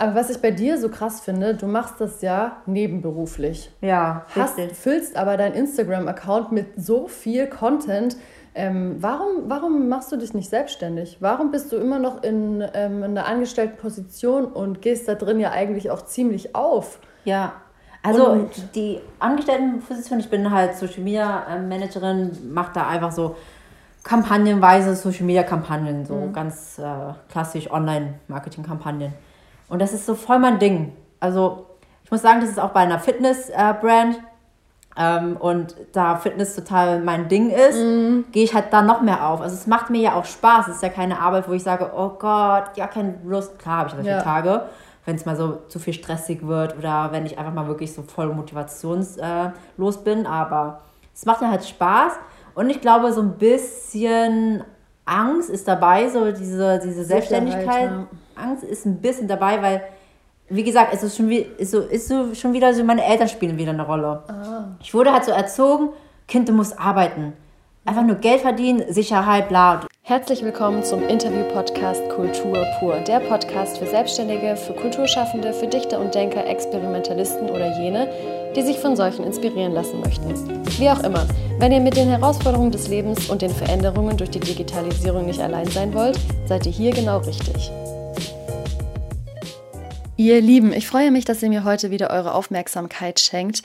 Aber was ich bei dir so krass finde, du machst das ja nebenberuflich. Ja, Hast, füllst aber deinen Instagram-Account mit so viel Content. Ähm, warum, warum machst du dich nicht selbstständig? Warum bist du immer noch in, ähm, in einer angestellten Position und gehst da drin ja eigentlich auch ziemlich auf? Ja, also und die Angestelltenposition, ich bin halt Social Media äh, Managerin, mache da einfach so kampagnenweise Social Media Kampagnen, so mhm. ganz äh, klassisch Online-Marketing-Kampagnen. Und das ist so voll mein Ding. Also ich muss sagen, das ist auch bei einer Fitness-Brand. Äh, ähm, und da Fitness total mein Ding ist, mhm. gehe ich halt da noch mehr auf. Also es macht mir ja auch Spaß. Es ist ja keine Arbeit, wo ich sage, oh Gott, ja, keine Lust. Klar habe ich solche ja. Tage, wenn es mal so zu viel stressig wird oder wenn ich einfach mal wirklich so voll motivationslos äh, bin. Aber es macht mir halt Spaß. Und ich glaube, so ein bisschen Angst ist dabei, so diese, diese Selbstständigkeit. Ja. Angst ist ein bisschen dabei, weil, wie gesagt, es ist schon, wie, ist so, ist so schon wieder so, meine Eltern spielen wieder eine Rolle. Ah. Ich wurde halt so erzogen, Kind, du musst arbeiten. Einfach nur Geld verdienen, Sicherheit, bla. Herzlich willkommen zum Interview-Podcast Kultur pur. Der Podcast für Selbstständige, für Kulturschaffende, für Dichter und Denker, Experimentalisten oder jene, die sich von solchen inspirieren lassen möchten. Wie auch immer, wenn ihr mit den Herausforderungen des Lebens und den Veränderungen durch die Digitalisierung nicht allein sein wollt, seid ihr hier genau richtig. Ihr Lieben, ich freue mich, dass ihr mir heute wieder eure Aufmerksamkeit schenkt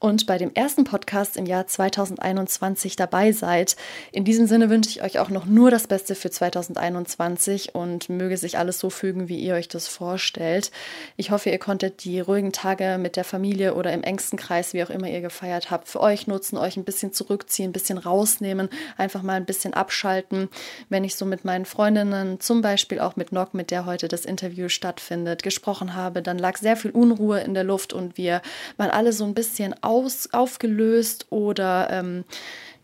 und bei dem ersten Podcast im Jahr 2021 dabei seid. In diesem Sinne wünsche ich euch auch noch nur das Beste für 2021 und möge sich alles so fügen, wie ihr euch das vorstellt. Ich hoffe, ihr konntet die ruhigen Tage mit der Familie oder im engsten Kreis, wie auch immer ihr gefeiert habt, für euch nutzen, euch ein bisschen zurückziehen, ein bisschen rausnehmen, einfach mal ein bisschen abschalten. Wenn ich so mit meinen Freundinnen, zum Beispiel auch mit Nock, mit der heute das Interview stattfindet, gesprochen habe, dann lag sehr viel Unruhe in der Luft und wir waren alle so ein bisschen aus, aufgelöst oder ähm,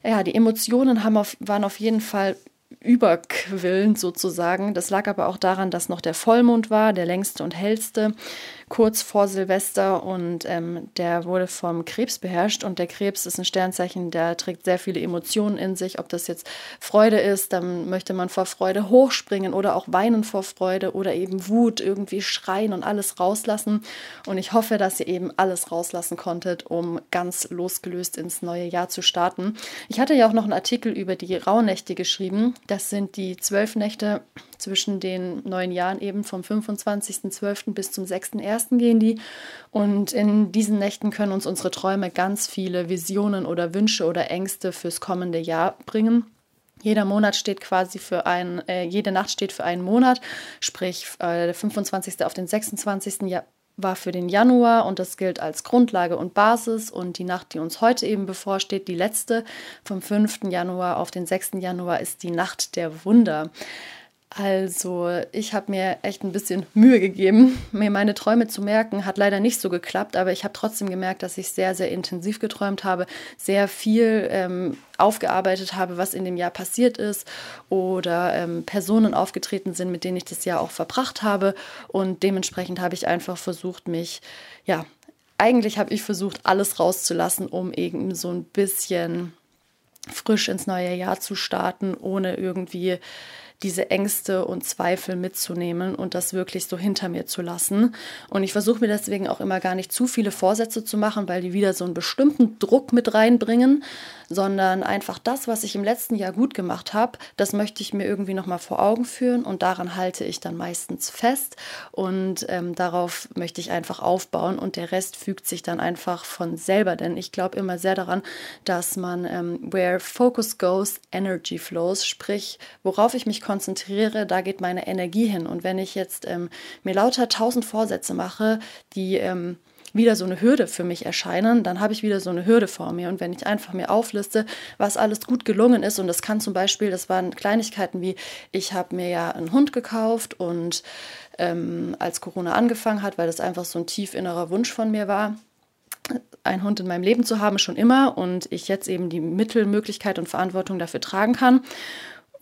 ja, die Emotionen haben auf, waren auf jeden Fall überquillend sozusagen. Das lag aber auch daran, dass noch der Vollmond war, der längste und hellste kurz vor Silvester und ähm, der wurde vom Krebs beherrscht und der Krebs ist ein Sternzeichen, der trägt sehr viele Emotionen in sich, ob das jetzt Freude ist, dann möchte man vor Freude hochspringen oder auch weinen vor Freude oder eben Wut, irgendwie schreien und alles rauslassen und ich hoffe, dass ihr eben alles rauslassen konntet, um ganz losgelöst ins neue Jahr zu starten. Ich hatte ja auch noch einen Artikel über die Rauhnächte geschrieben, das sind die zwölf Nächte zwischen den neuen Jahren eben vom 25.12. bis zum 6.1. gehen die. Und in diesen Nächten können uns unsere Träume ganz viele Visionen oder Wünsche oder Ängste fürs kommende Jahr bringen. Jeder Monat steht quasi für ein, äh, jede Nacht steht für einen Monat, sprich äh, der 25. auf den 26. Ja war für den Januar und das gilt als Grundlage und Basis. Und die Nacht, die uns heute eben bevorsteht, die letzte vom 5. Januar auf den 6. Januar, ist die Nacht der Wunder. Also, ich habe mir echt ein bisschen Mühe gegeben, mir meine Träume zu merken. Hat leider nicht so geklappt, aber ich habe trotzdem gemerkt, dass ich sehr, sehr intensiv geträumt habe, sehr viel ähm, aufgearbeitet habe, was in dem Jahr passiert ist oder ähm, Personen aufgetreten sind, mit denen ich das Jahr auch verbracht habe. Und dementsprechend habe ich einfach versucht, mich, ja, eigentlich habe ich versucht, alles rauszulassen, um eben so ein bisschen frisch ins neue Jahr zu starten, ohne irgendwie diese Ängste und Zweifel mitzunehmen und das wirklich so hinter mir zu lassen. Und ich versuche mir deswegen auch immer gar nicht zu viele Vorsätze zu machen, weil die wieder so einen bestimmten Druck mit reinbringen, sondern einfach das, was ich im letzten Jahr gut gemacht habe, das möchte ich mir irgendwie nochmal vor Augen führen und daran halte ich dann meistens fest und ähm, darauf möchte ich einfach aufbauen und der Rest fügt sich dann einfach von selber, denn ich glaube immer sehr daran, dass man ähm, where focus goes, energy flows, sprich, worauf ich mich konzentriere, da geht meine Energie hin und wenn ich jetzt ähm, mir lauter tausend Vorsätze mache, die ähm, wieder so eine Hürde für mich erscheinen, dann habe ich wieder so eine Hürde vor mir. Und wenn ich einfach mir aufliste, was alles gut gelungen ist, und das kann zum Beispiel, das waren Kleinigkeiten wie, ich habe mir ja einen Hund gekauft und ähm, als Corona angefangen hat, weil das einfach so ein tief innerer Wunsch von mir war, einen Hund in meinem Leben zu haben, schon immer und ich jetzt eben die Mittel, Möglichkeit und Verantwortung dafür tragen kann.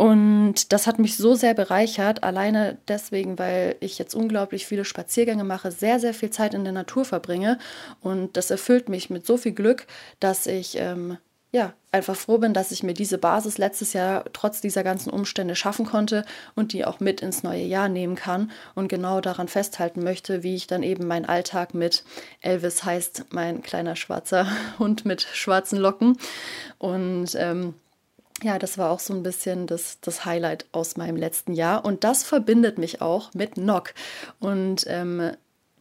Und das hat mich so sehr bereichert, alleine deswegen, weil ich jetzt unglaublich viele Spaziergänge mache, sehr, sehr viel Zeit in der Natur verbringe. Und das erfüllt mich mit so viel Glück, dass ich ähm, ja, einfach froh bin, dass ich mir diese Basis letztes Jahr trotz dieser ganzen Umstände schaffen konnte und die auch mit ins neue Jahr nehmen kann und genau daran festhalten möchte, wie ich dann eben meinen Alltag mit Elvis heißt, mein kleiner schwarzer Hund mit schwarzen Locken. Und ähm, ja, das war auch so ein bisschen das, das Highlight aus meinem letzten Jahr. Und das verbindet mich auch mit Nock. Und ähm,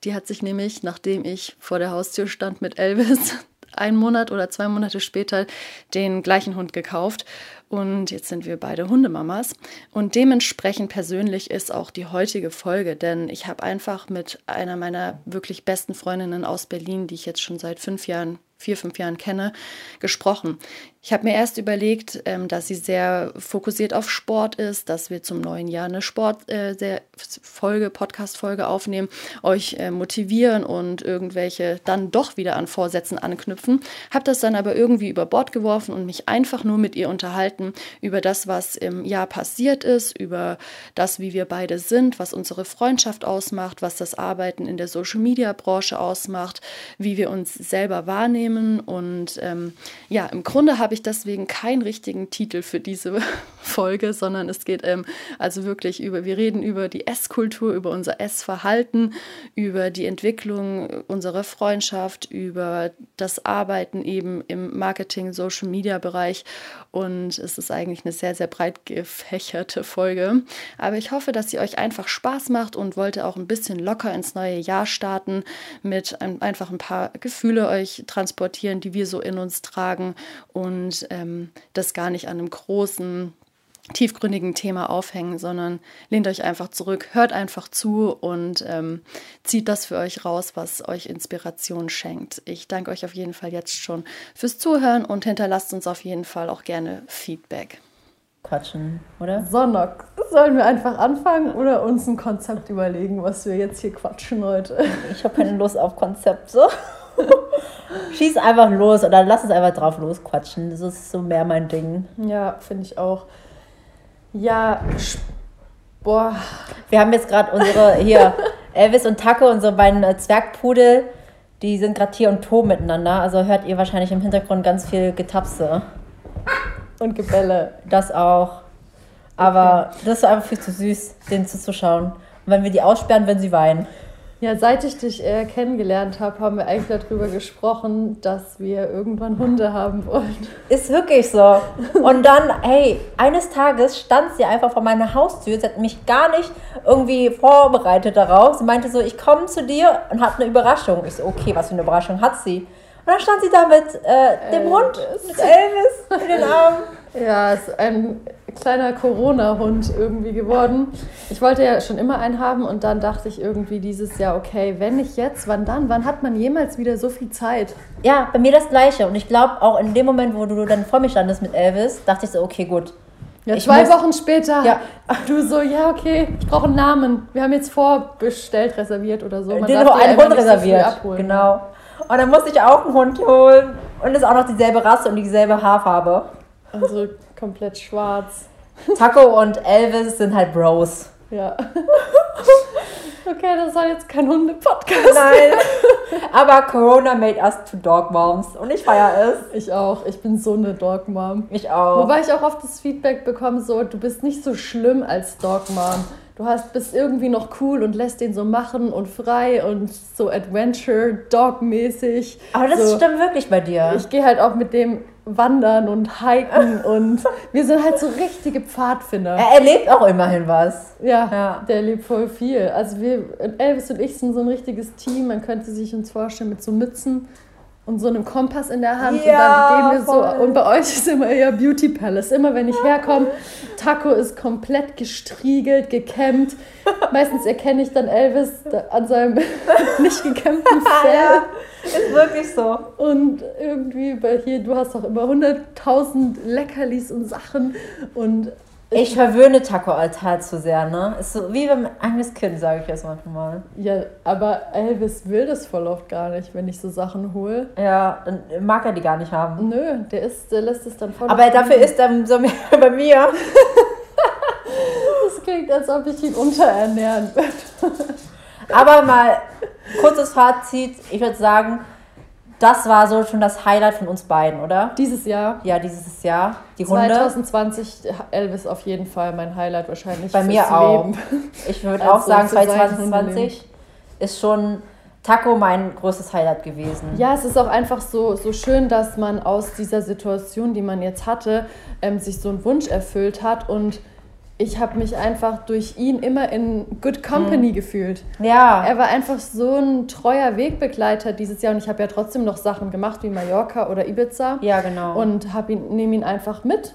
die hat sich nämlich, nachdem ich vor der Haustür stand mit Elvis, einen Monat oder zwei Monate später den gleichen Hund gekauft. Und jetzt sind wir beide Hundemamas. Und dementsprechend persönlich ist auch die heutige Folge, denn ich habe einfach mit einer meiner wirklich besten Freundinnen aus Berlin, die ich jetzt schon seit fünf Jahren vier, fünf Jahren kenne, gesprochen. Ich habe mir erst überlegt, ähm, dass sie sehr fokussiert auf Sport ist, dass wir zum neuen Jahr eine Sport-Folge, äh, Podcast-Folge aufnehmen, euch äh, motivieren und irgendwelche dann doch wieder an Vorsätzen anknüpfen. Habe das dann aber irgendwie über Bord geworfen und mich einfach nur mit ihr unterhalten über das, was im Jahr passiert ist, über das, wie wir beide sind, was unsere Freundschaft ausmacht, was das Arbeiten in der Social-Media-Branche ausmacht, wie wir uns selber wahrnehmen. Und ähm, ja, im Grunde habe habe ich deswegen keinen richtigen Titel für diese Folge, sondern es geht ähm, also wirklich über, wir reden über die Esskultur, über unser Essverhalten, über die Entwicklung unserer Freundschaft, über das Arbeiten eben im Marketing, Social Media Bereich und es ist eigentlich eine sehr, sehr breit gefächerte Folge. Aber ich hoffe, dass sie euch einfach Spaß macht und wollte auch ein bisschen locker ins neue Jahr starten mit ein, einfach ein paar Gefühle euch transportieren, die wir so in uns tragen und und ähm, das gar nicht an einem großen, tiefgründigen Thema aufhängen, sondern lehnt euch einfach zurück, hört einfach zu und ähm, zieht das für euch raus, was euch Inspiration schenkt. Ich danke euch auf jeden Fall jetzt schon fürs Zuhören und hinterlasst uns auf jeden Fall auch gerne Feedback. Quatschen, oder? Sonntag. Sollen wir einfach anfangen oder uns ein Konzept überlegen, was wir jetzt hier quatschen heute? Ich habe keine Lust auf Konzepte. Schieß einfach los oder lass es einfach drauf losquatschen. Das ist so mehr mein Ding. Ja, finde ich auch. Ja, boah. Wir haben jetzt gerade unsere hier Elvis und Taco, unsere beiden äh, Zwergpudel, die sind gerade hier und to miteinander. Also hört ihr wahrscheinlich im Hintergrund ganz viel Getapse. Und Gebälle. Das auch. Aber okay. das ist einfach viel zu süß, denen zuzuschauen. Und wenn wir die aussperren, werden sie weinen. Ja, seit ich dich äh, kennengelernt habe, haben wir eigentlich darüber gesprochen, dass wir irgendwann Hunde haben wollen. Ist wirklich so. Und dann, hey, eines Tages stand sie einfach vor meiner Haustür. Sie hat mich gar nicht irgendwie vorbereitet darauf. Sie meinte so, ich komme zu dir und habe eine Überraschung. Ich so, okay, was für eine Überraschung hat sie? Und dann stand sie da mit äh, dem Elvis. Hund, mit Elvis in den Armen. Ja, ist ein kleiner Corona-Hund irgendwie geworden. Ich wollte ja schon immer einen haben und dann dachte ich irgendwie dieses Jahr, okay, wenn nicht jetzt, wann dann? Wann hat man jemals wieder so viel Zeit? Ja, bei mir das Gleiche. Und ich glaube, auch in dem Moment, wo du dann vor mir standest mit Elvis, dachte ich so, okay, gut. Ja, ich zwei muss, Wochen später, ja. du so, ja, okay, ich brauche einen Namen. Wir haben jetzt vorbestellt, reserviert oder so. Man Den darf einen Hund reserviert. So genau. Und dann musste ich auch einen Hund holen. Und es ist auch noch dieselbe Rasse und dieselbe Haarfarbe. Also komplett schwarz. Taco und Elvis sind halt Bros. Ja. Okay, das soll jetzt kein Hunde-Podcast. Nein. Aber Corona made us to Dog Moms. Und ich feiere es. Ich auch. Ich bin so eine Dog Mom. Ich auch. Wobei ich auch oft das Feedback bekomme, so, du bist nicht so schlimm als Dog Mom. Du hast, bist irgendwie noch cool und lässt den so machen und frei und so Adventure-Dog-mäßig. Aber das so. stimmt wirklich bei dir. Ich gehe halt auch mit dem wandern und hiken und wir sind halt so richtige Pfadfinder. Er erlebt auch immerhin was. Ja, ja, der erlebt voll viel. Also wir, Elvis und ich sind so ein richtiges Team. Man könnte sich uns vorstellen mit so Mützen und so einem Kompass in der Hand ja, und dann gehen wir voll. so und bei euch ist immer eher Beauty Palace. Immer wenn ich herkomme, Taco ist komplett gestriegelt, gekämmt. Meistens erkenne ich dann Elvis an seinem nicht gekämmten Fell. Ja, ist wirklich so. Und irgendwie bei hier, du hast auch immer 100.000 Leckerlis und Sachen und ich verwöhne Taco halt zu sehr, ne? Ist so wie beim eigenes Kind, sage ich jetzt manchmal. Ja, aber Elvis will das voll oft gar nicht, wenn ich so Sachen hole. Ja, dann mag er die gar nicht haben. Nö, der, ist, der lässt es dann voll. Aber dafür ist er so bei mir. das klingt, als ob ich ihn unterernähren würde. aber mal kurzes Fazit. Ich würde sagen, Das war so schon das Highlight von uns beiden, oder? Dieses Jahr. Ja, dieses Jahr. Die Hunde. 2020 Elvis auf jeden Fall mein Highlight wahrscheinlich. Bei mir auch. Leben. Ich würde auch sagen, 2020 ist schon Taco mein größtes Highlight gewesen. Ja, es ist auch einfach so, so schön, dass man aus dieser Situation, die man jetzt hatte, ähm, sich so einen Wunsch erfüllt hat und ich habe mich einfach durch ihn immer in Good Company mhm. gefühlt. Ja. Er war einfach so ein treuer Wegbegleiter dieses Jahr und ich habe ja trotzdem noch Sachen gemacht wie Mallorca oder Ibiza. Ja, genau. Und ihn, nehme ihn einfach mit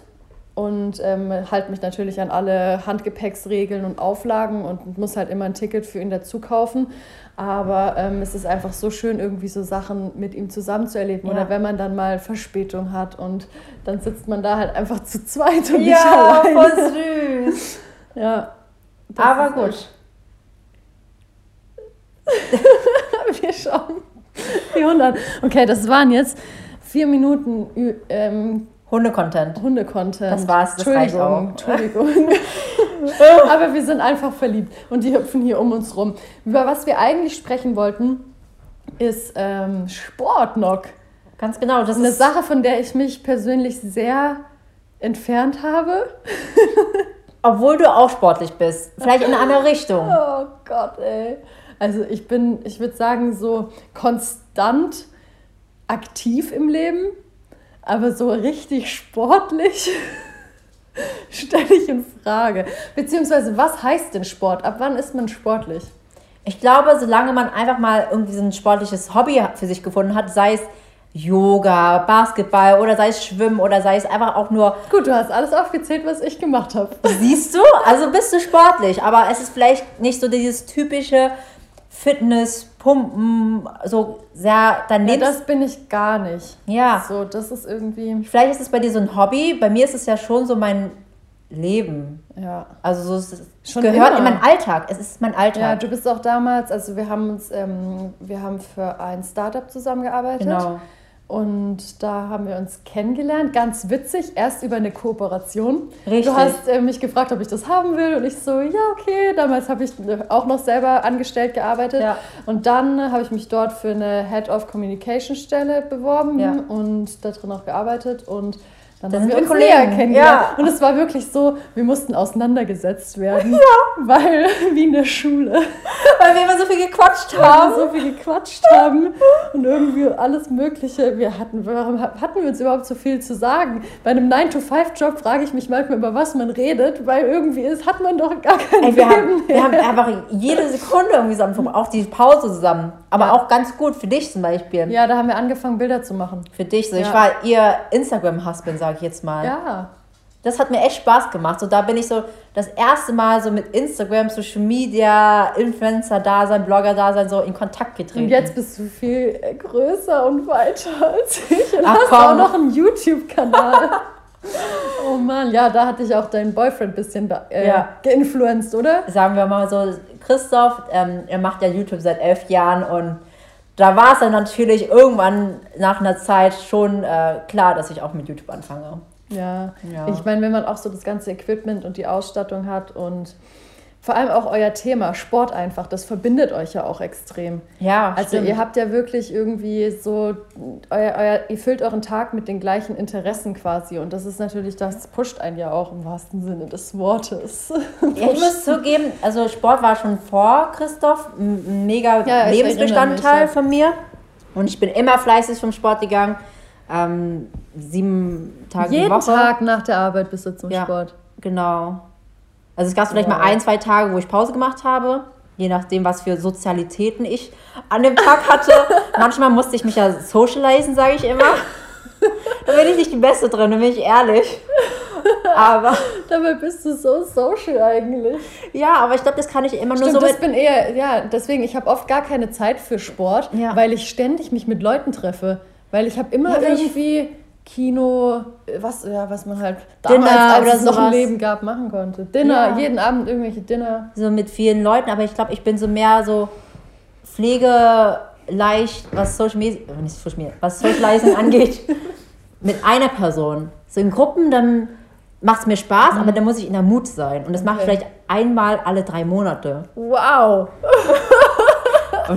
und ähm, halte mich natürlich an alle Handgepäcksregeln und Auflagen und muss halt immer ein Ticket für ihn dazu kaufen. Aber ähm, es ist einfach so schön, irgendwie so Sachen mit ihm zusammen zu erleben. Ja. Oder wenn man dann mal Verspätung hat und dann sitzt man da halt einfach zu zweit und ja, nicht allein. Ja, voll süß. ja. Aber gut. Wir schauen die 100. Okay, das waren jetzt vier Minuten ähm, Hunde-Content. Hunde-Content. Das war's, das Entschuldigung, reicht auch. Entschuldigung. Aber wir sind einfach verliebt und die hüpfen hier um uns rum. Über was wir eigentlich sprechen wollten, ist ähm, Sport noch. Ganz genau. Das ist eine Sache, von der ich mich persönlich sehr entfernt habe. Obwohl du auch sportlich bist. Vielleicht in eine andere Richtung. Oh Gott, ey. Also ich bin, ich würde sagen, so konstant aktiv im Leben aber so richtig sportlich stelle ich in Frage. Beziehungsweise, was heißt denn Sport? Ab wann ist man sportlich? Ich glaube, solange man einfach mal irgendwie so ein sportliches Hobby für sich gefunden hat, sei es Yoga, Basketball oder sei es Schwimmen oder sei es einfach auch nur. Gut, du hast alles aufgezählt, was ich gemacht habe. Siehst du? Also bist du sportlich, aber es ist vielleicht nicht so dieses typische Fitness, Pumpen, so sehr daneben. Ja, das bin ich gar nicht. Ja. So, das ist irgendwie. Vielleicht ist es bei dir so ein Hobby. Bei mir ist es ja schon so mein Leben. Ja. Also so, es schon gehört immer. in meinen Alltag. Es ist mein Alltag. Ja, du bist auch damals, also wir haben uns, ähm, wir haben für ein Startup zusammengearbeitet. Genau. Und da haben wir uns kennengelernt. Ganz witzig, erst über eine Kooperation. Richtig. Du hast äh, mich gefragt, ob ich das haben will. Und ich so, ja, okay. Damals habe ich auch noch selber angestellt gearbeitet. Ja. Und dann äh, habe ich mich dort für eine Head of Communication Stelle beworben ja. und da drin auch gearbeitet. Und dann, dann haben wir uns Kollegen. näher kennengelernt. Ja. Und es war wirklich so, wir mussten auseinandergesetzt werden. Ja. Weil, wie in der Schule. Weil wir immer so viel gequatscht haben. Weil wir so viel gequatscht haben. Und irgendwie alles Mögliche. Wir hatten, hatten wir uns überhaupt so viel zu sagen? Bei einem 9-to-5-Job frage ich mich manchmal, über was man redet, weil irgendwie ist, hat man doch gar kein Ey, wir Leben haben. Wir haben einfach jede Sekunde irgendwie zusammen, auch die Pause zusammen. Aber ja. auch ganz gut für dich zum Beispiel. Ja, da haben wir angefangen, Bilder zu machen. Für dich. So. Ja. Ich war ihr Instagram-Husband, sage ich jetzt mal. Ja. Das hat mir echt Spaß gemacht. So, da bin ich so das erste Mal so mit Instagram, Social Media, Influencer-Dasein, Blogger-Dasein so in Kontakt getreten. Und jetzt bist du viel größer und weiter als ich. Und Ach, hast komm. auch noch einen YouTube-Kanal. oh Mann, ja, da hatte ich auch deinen Boyfriend ein bisschen äh, ja. geinfluenced, oder? Sagen wir mal so, Christoph, ähm, er macht ja YouTube seit elf Jahren und da war es dann natürlich irgendwann nach einer Zeit schon äh, klar, dass ich auch mit YouTube anfange. Ja, ja. ich meine, wenn man auch so das ganze Equipment und die Ausstattung hat und vor allem auch euer Thema, Sport einfach, das verbindet euch ja auch extrem. Ja, Also stimmt. ihr habt ja wirklich irgendwie so, euer, euer, ihr füllt euren Tag mit den gleichen Interessen quasi und das ist natürlich, das pusht einen ja auch im wahrsten Sinne des Wortes. Ja, ich muss zugeben, also Sport war schon vor Christoph ein mega ja, Lebensbestandteil mich, ja. von mir und ich bin immer fleißig vom Sport gegangen. Ähm, sieben Tage Jeden die Woche. Tag nach der Arbeit bist du zum ja, Sport. Genau. Also es gab vielleicht wow. mal ein, zwei Tage, wo ich Pause gemacht habe, je nachdem, was für Sozialitäten ich an dem Tag hatte. Manchmal musste ich mich ja socialisen, sage ich immer. da bin ich nicht die Beste drin, da bin ich ehrlich. Aber dabei bist du so social eigentlich. Ja, aber ich glaube, das kann ich immer nur Stimmt, so. Ich bin eher, ja, deswegen, ich habe oft gar keine Zeit für Sport, ja. weil ich ständig mich mit Leuten treffe. Weil ich habe immer ja, irgendwie Kino, was, ja, was man halt damals, Dinner als es noch ein Leben gab, machen konnte. Dinner, ja. jeden Abend irgendwelche Dinner. So mit vielen Leuten, aber ich glaube, ich bin so mehr so pflegeleicht, was Social Media, äh, nicht Social Media, was Socializing angeht, mit einer Person. So in Gruppen, dann macht es mir Spaß, mhm. aber dann muss ich in der Mut sein. Und das okay. mache ich vielleicht einmal alle drei Monate. Wow!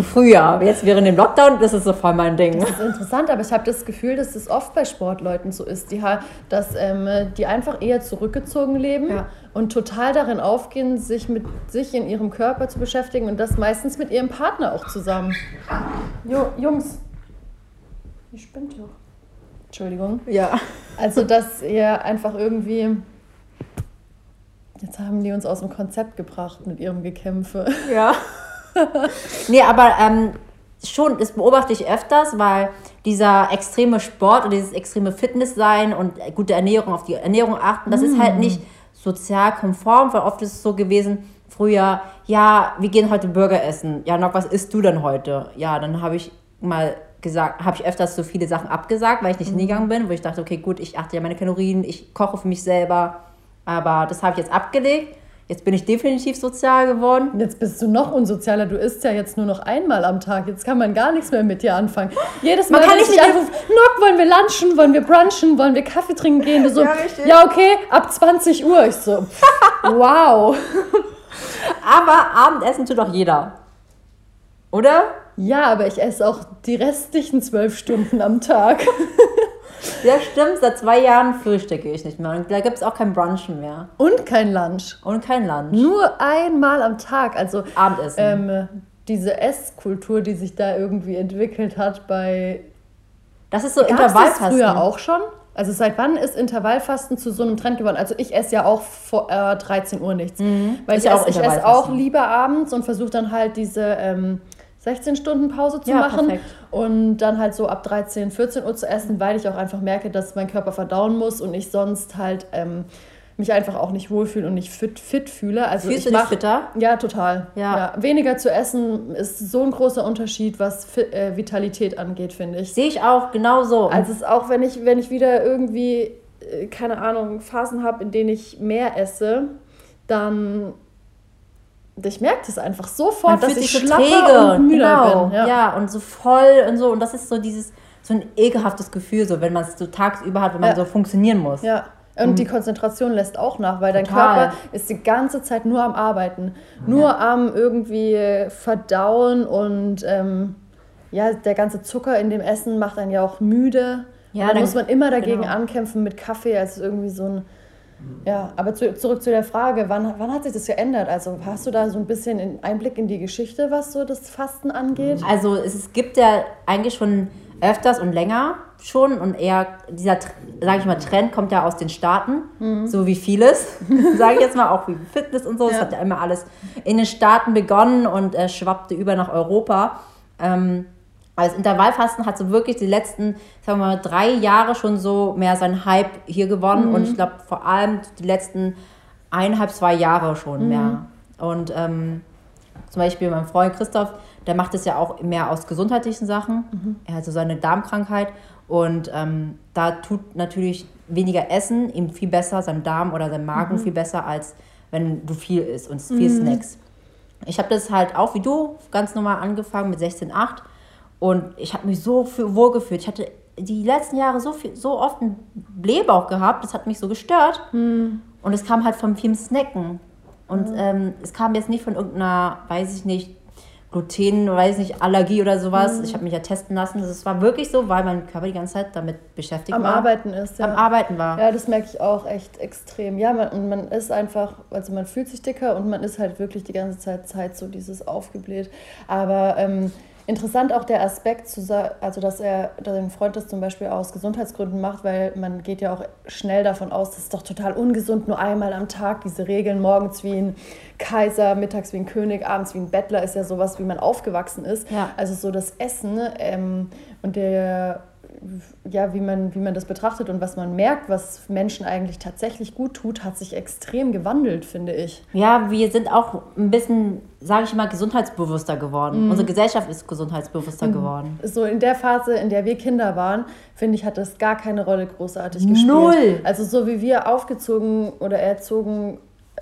Früher, jetzt während dem Lockdown, das ist so voll mein Ding. Das ist interessant, aber ich habe das Gefühl, dass es oft bei Sportleuten so ist, die, dass ähm, die einfach eher zurückgezogen leben ja. und total darin aufgehen, sich mit sich in ihrem Körper zu beschäftigen und das meistens mit ihrem Partner auch zusammen. Jo, Jungs, ich spinnt doch. Entschuldigung. Ja. Also, dass ihr einfach irgendwie. Jetzt haben die uns aus dem Konzept gebracht mit ihrem Gekämpfe. Ja. nee, aber ähm, schon, das beobachte ich öfters, weil dieser extreme Sport und dieses extreme Fitness sein und gute Ernährung, auf die Ernährung achten, das mm. ist halt mm. nicht sozial konform, weil oft ist es so gewesen, früher, ja, wir gehen heute Burger essen. Ja, noch was isst du denn heute? Ja, dann habe ich mal gesagt, habe ich öfters so viele Sachen abgesagt, weil ich nicht mhm. hingegangen bin, wo ich dachte, okay, gut, ich achte ja meine Kalorien, ich koche für mich selber. Aber das habe ich jetzt abgelegt. Jetzt bin ich definitiv sozial geworden. Jetzt bist du noch unsozialer. Du isst ja jetzt nur noch einmal am Tag. Jetzt kann man gar nichts mehr mit dir anfangen. Jedes Mal, wenn ich dich anrufe, Nock, wollen wir lunchen, wollen wir brunchen, wollen wir Kaffee trinken gehen? Du so, ja, ja okay, ab 20 Uhr. Ich so, wow. Aber Abendessen tut doch jeder. Oder? Ja, aber ich esse auch die restlichen zwölf Stunden am Tag. ja, stimmt. Seit zwei Jahren frühstücke ich nicht mehr. Und da gibt es auch kein Brunchen mehr. Und kein Lunch. Und kein Lunch. Nur einmal am Tag. Also Abendessen. Ähm, diese Esskultur, die sich da irgendwie entwickelt hat bei. Das ist so Intervallfasten. Das früher auch schon? Also seit wann ist Intervallfasten zu so einem Trend geworden? Also ich esse ja auch vor äh, 13 Uhr nichts. Mhm. Weil ich, ich, esse, ich esse auch lieber abends und versuche dann halt diese ähm, 16 Stunden Pause zu ja, machen perfekt. Und dann halt so ab 13, 14 Uhr zu essen, weil ich auch einfach merke, dass mein Körper verdauen muss und ich sonst halt ähm, mich einfach auch nicht wohlfühle und nicht fit, fit fühle. Also Fühlst ich du dich fitter? Ja, total. Ja. ja. Weniger zu essen ist so ein großer Unterschied, was fit, äh, Vitalität angeht, finde ich. Sehe ich auch genauso. Also es ist auch, wenn ich, wenn ich wieder irgendwie, äh, keine Ahnung, Phasen habe, in denen ich mehr esse, dann ich merke das einfach sofort, dass ich schlapper und müde genau. bin. Ja. ja. und so voll und so. Und das ist so dieses, so ein ekelhaftes Gefühl, so wenn man es so tagsüber hat, wenn man ja. so funktionieren muss. Ja. Und die Konzentration lässt auch nach, weil Total. dein Körper ist die ganze Zeit nur am Arbeiten, nur ja. am irgendwie verdauen und ähm, ja, der ganze Zucker in dem Essen macht einen ja auch müde. Ja, dann muss man immer dagegen genau. ankämpfen mit Kaffee als irgendwie so ein ja, aber zu, zurück zu der Frage, wann, wann hat sich das geändert? Also hast du da so ein bisschen Einblick in die Geschichte, was so das Fasten angeht? Also es gibt ja eigentlich schon öfters und länger schon und eher dieser, sage ich mal, Trend kommt ja aus den Staaten, mhm. so wie vieles, sage ich jetzt mal, auch wie Fitness und so. Es ja. hat ja immer alles in den Staaten begonnen und äh, schwappte über nach Europa. Ähm, also Intervallfasten hat so wirklich die letzten, sagen wir mal, drei Jahre schon so mehr seinen Hype hier gewonnen. Mhm. Und ich glaube vor allem die letzten eineinhalb, zwei Jahre schon mhm. mehr. Und ähm, zum Beispiel mein Freund Christoph, der macht es ja auch mehr aus gesundheitlichen Sachen. Mhm. Er hat so seine Darmkrankheit. Und ähm, da tut natürlich weniger Essen ihm viel besser, sein Darm oder sein Magen mhm. viel besser, als wenn du viel isst und viel mhm. Snacks. Ich habe das halt auch wie du ganz normal angefangen mit 16,8 und ich habe mich so wohl gefühlt. Ich hatte die letzten Jahre so, viel, so oft einen Blähbauch gehabt, das hat mich so gestört. Hm. Und es kam halt vom vielen Snacken. Und hm. ähm, es kam jetzt nicht von irgendeiner, weiß ich nicht, Gluten, weiß ich nicht, Allergie oder sowas. Hm. Ich habe mich ja testen lassen. Es war wirklich so, weil mein Körper die ganze Zeit damit beschäftigt Am war. Am Arbeiten ist, ja. Am Arbeiten war. Ja, das merke ich auch echt extrem. Ja, man, und man ist einfach, also man fühlt sich dicker und man ist halt wirklich die ganze Zeit, Zeit so dieses aufgebläht. Aber ähm, Interessant auch der Aspekt, zu, also dass er den Freund das zum Beispiel aus Gesundheitsgründen macht, weil man geht ja auch schnell davon aus, das ist doch total ungesund, nur einmal am Tag diese Regeln, morgens wie ein Kaiser, mittags wie ein König, abends wie ein Bettler, ist ja sowas, wie man aufgewachsen ist. Ja. Also so das Essen ähm, und der ja, wie man, wie man das betrachtet und was man merkt, was Menschen eigentlich tatsächlich gut tut, hat sich extrem gewandelt, finde ich. Ja, wir sind auch ein bisschen, sage ich mal, gesundheitsbewusster geworden. Mhm. Unsere Gesellschaft ist gesundheitsbewusster mhm. geworden. So in der Phase, in der wir Kinder waren, finde ich, hat das gar keine Rolle großartig gespielt. Null! Also so wie wir aufgezogen oder erzogen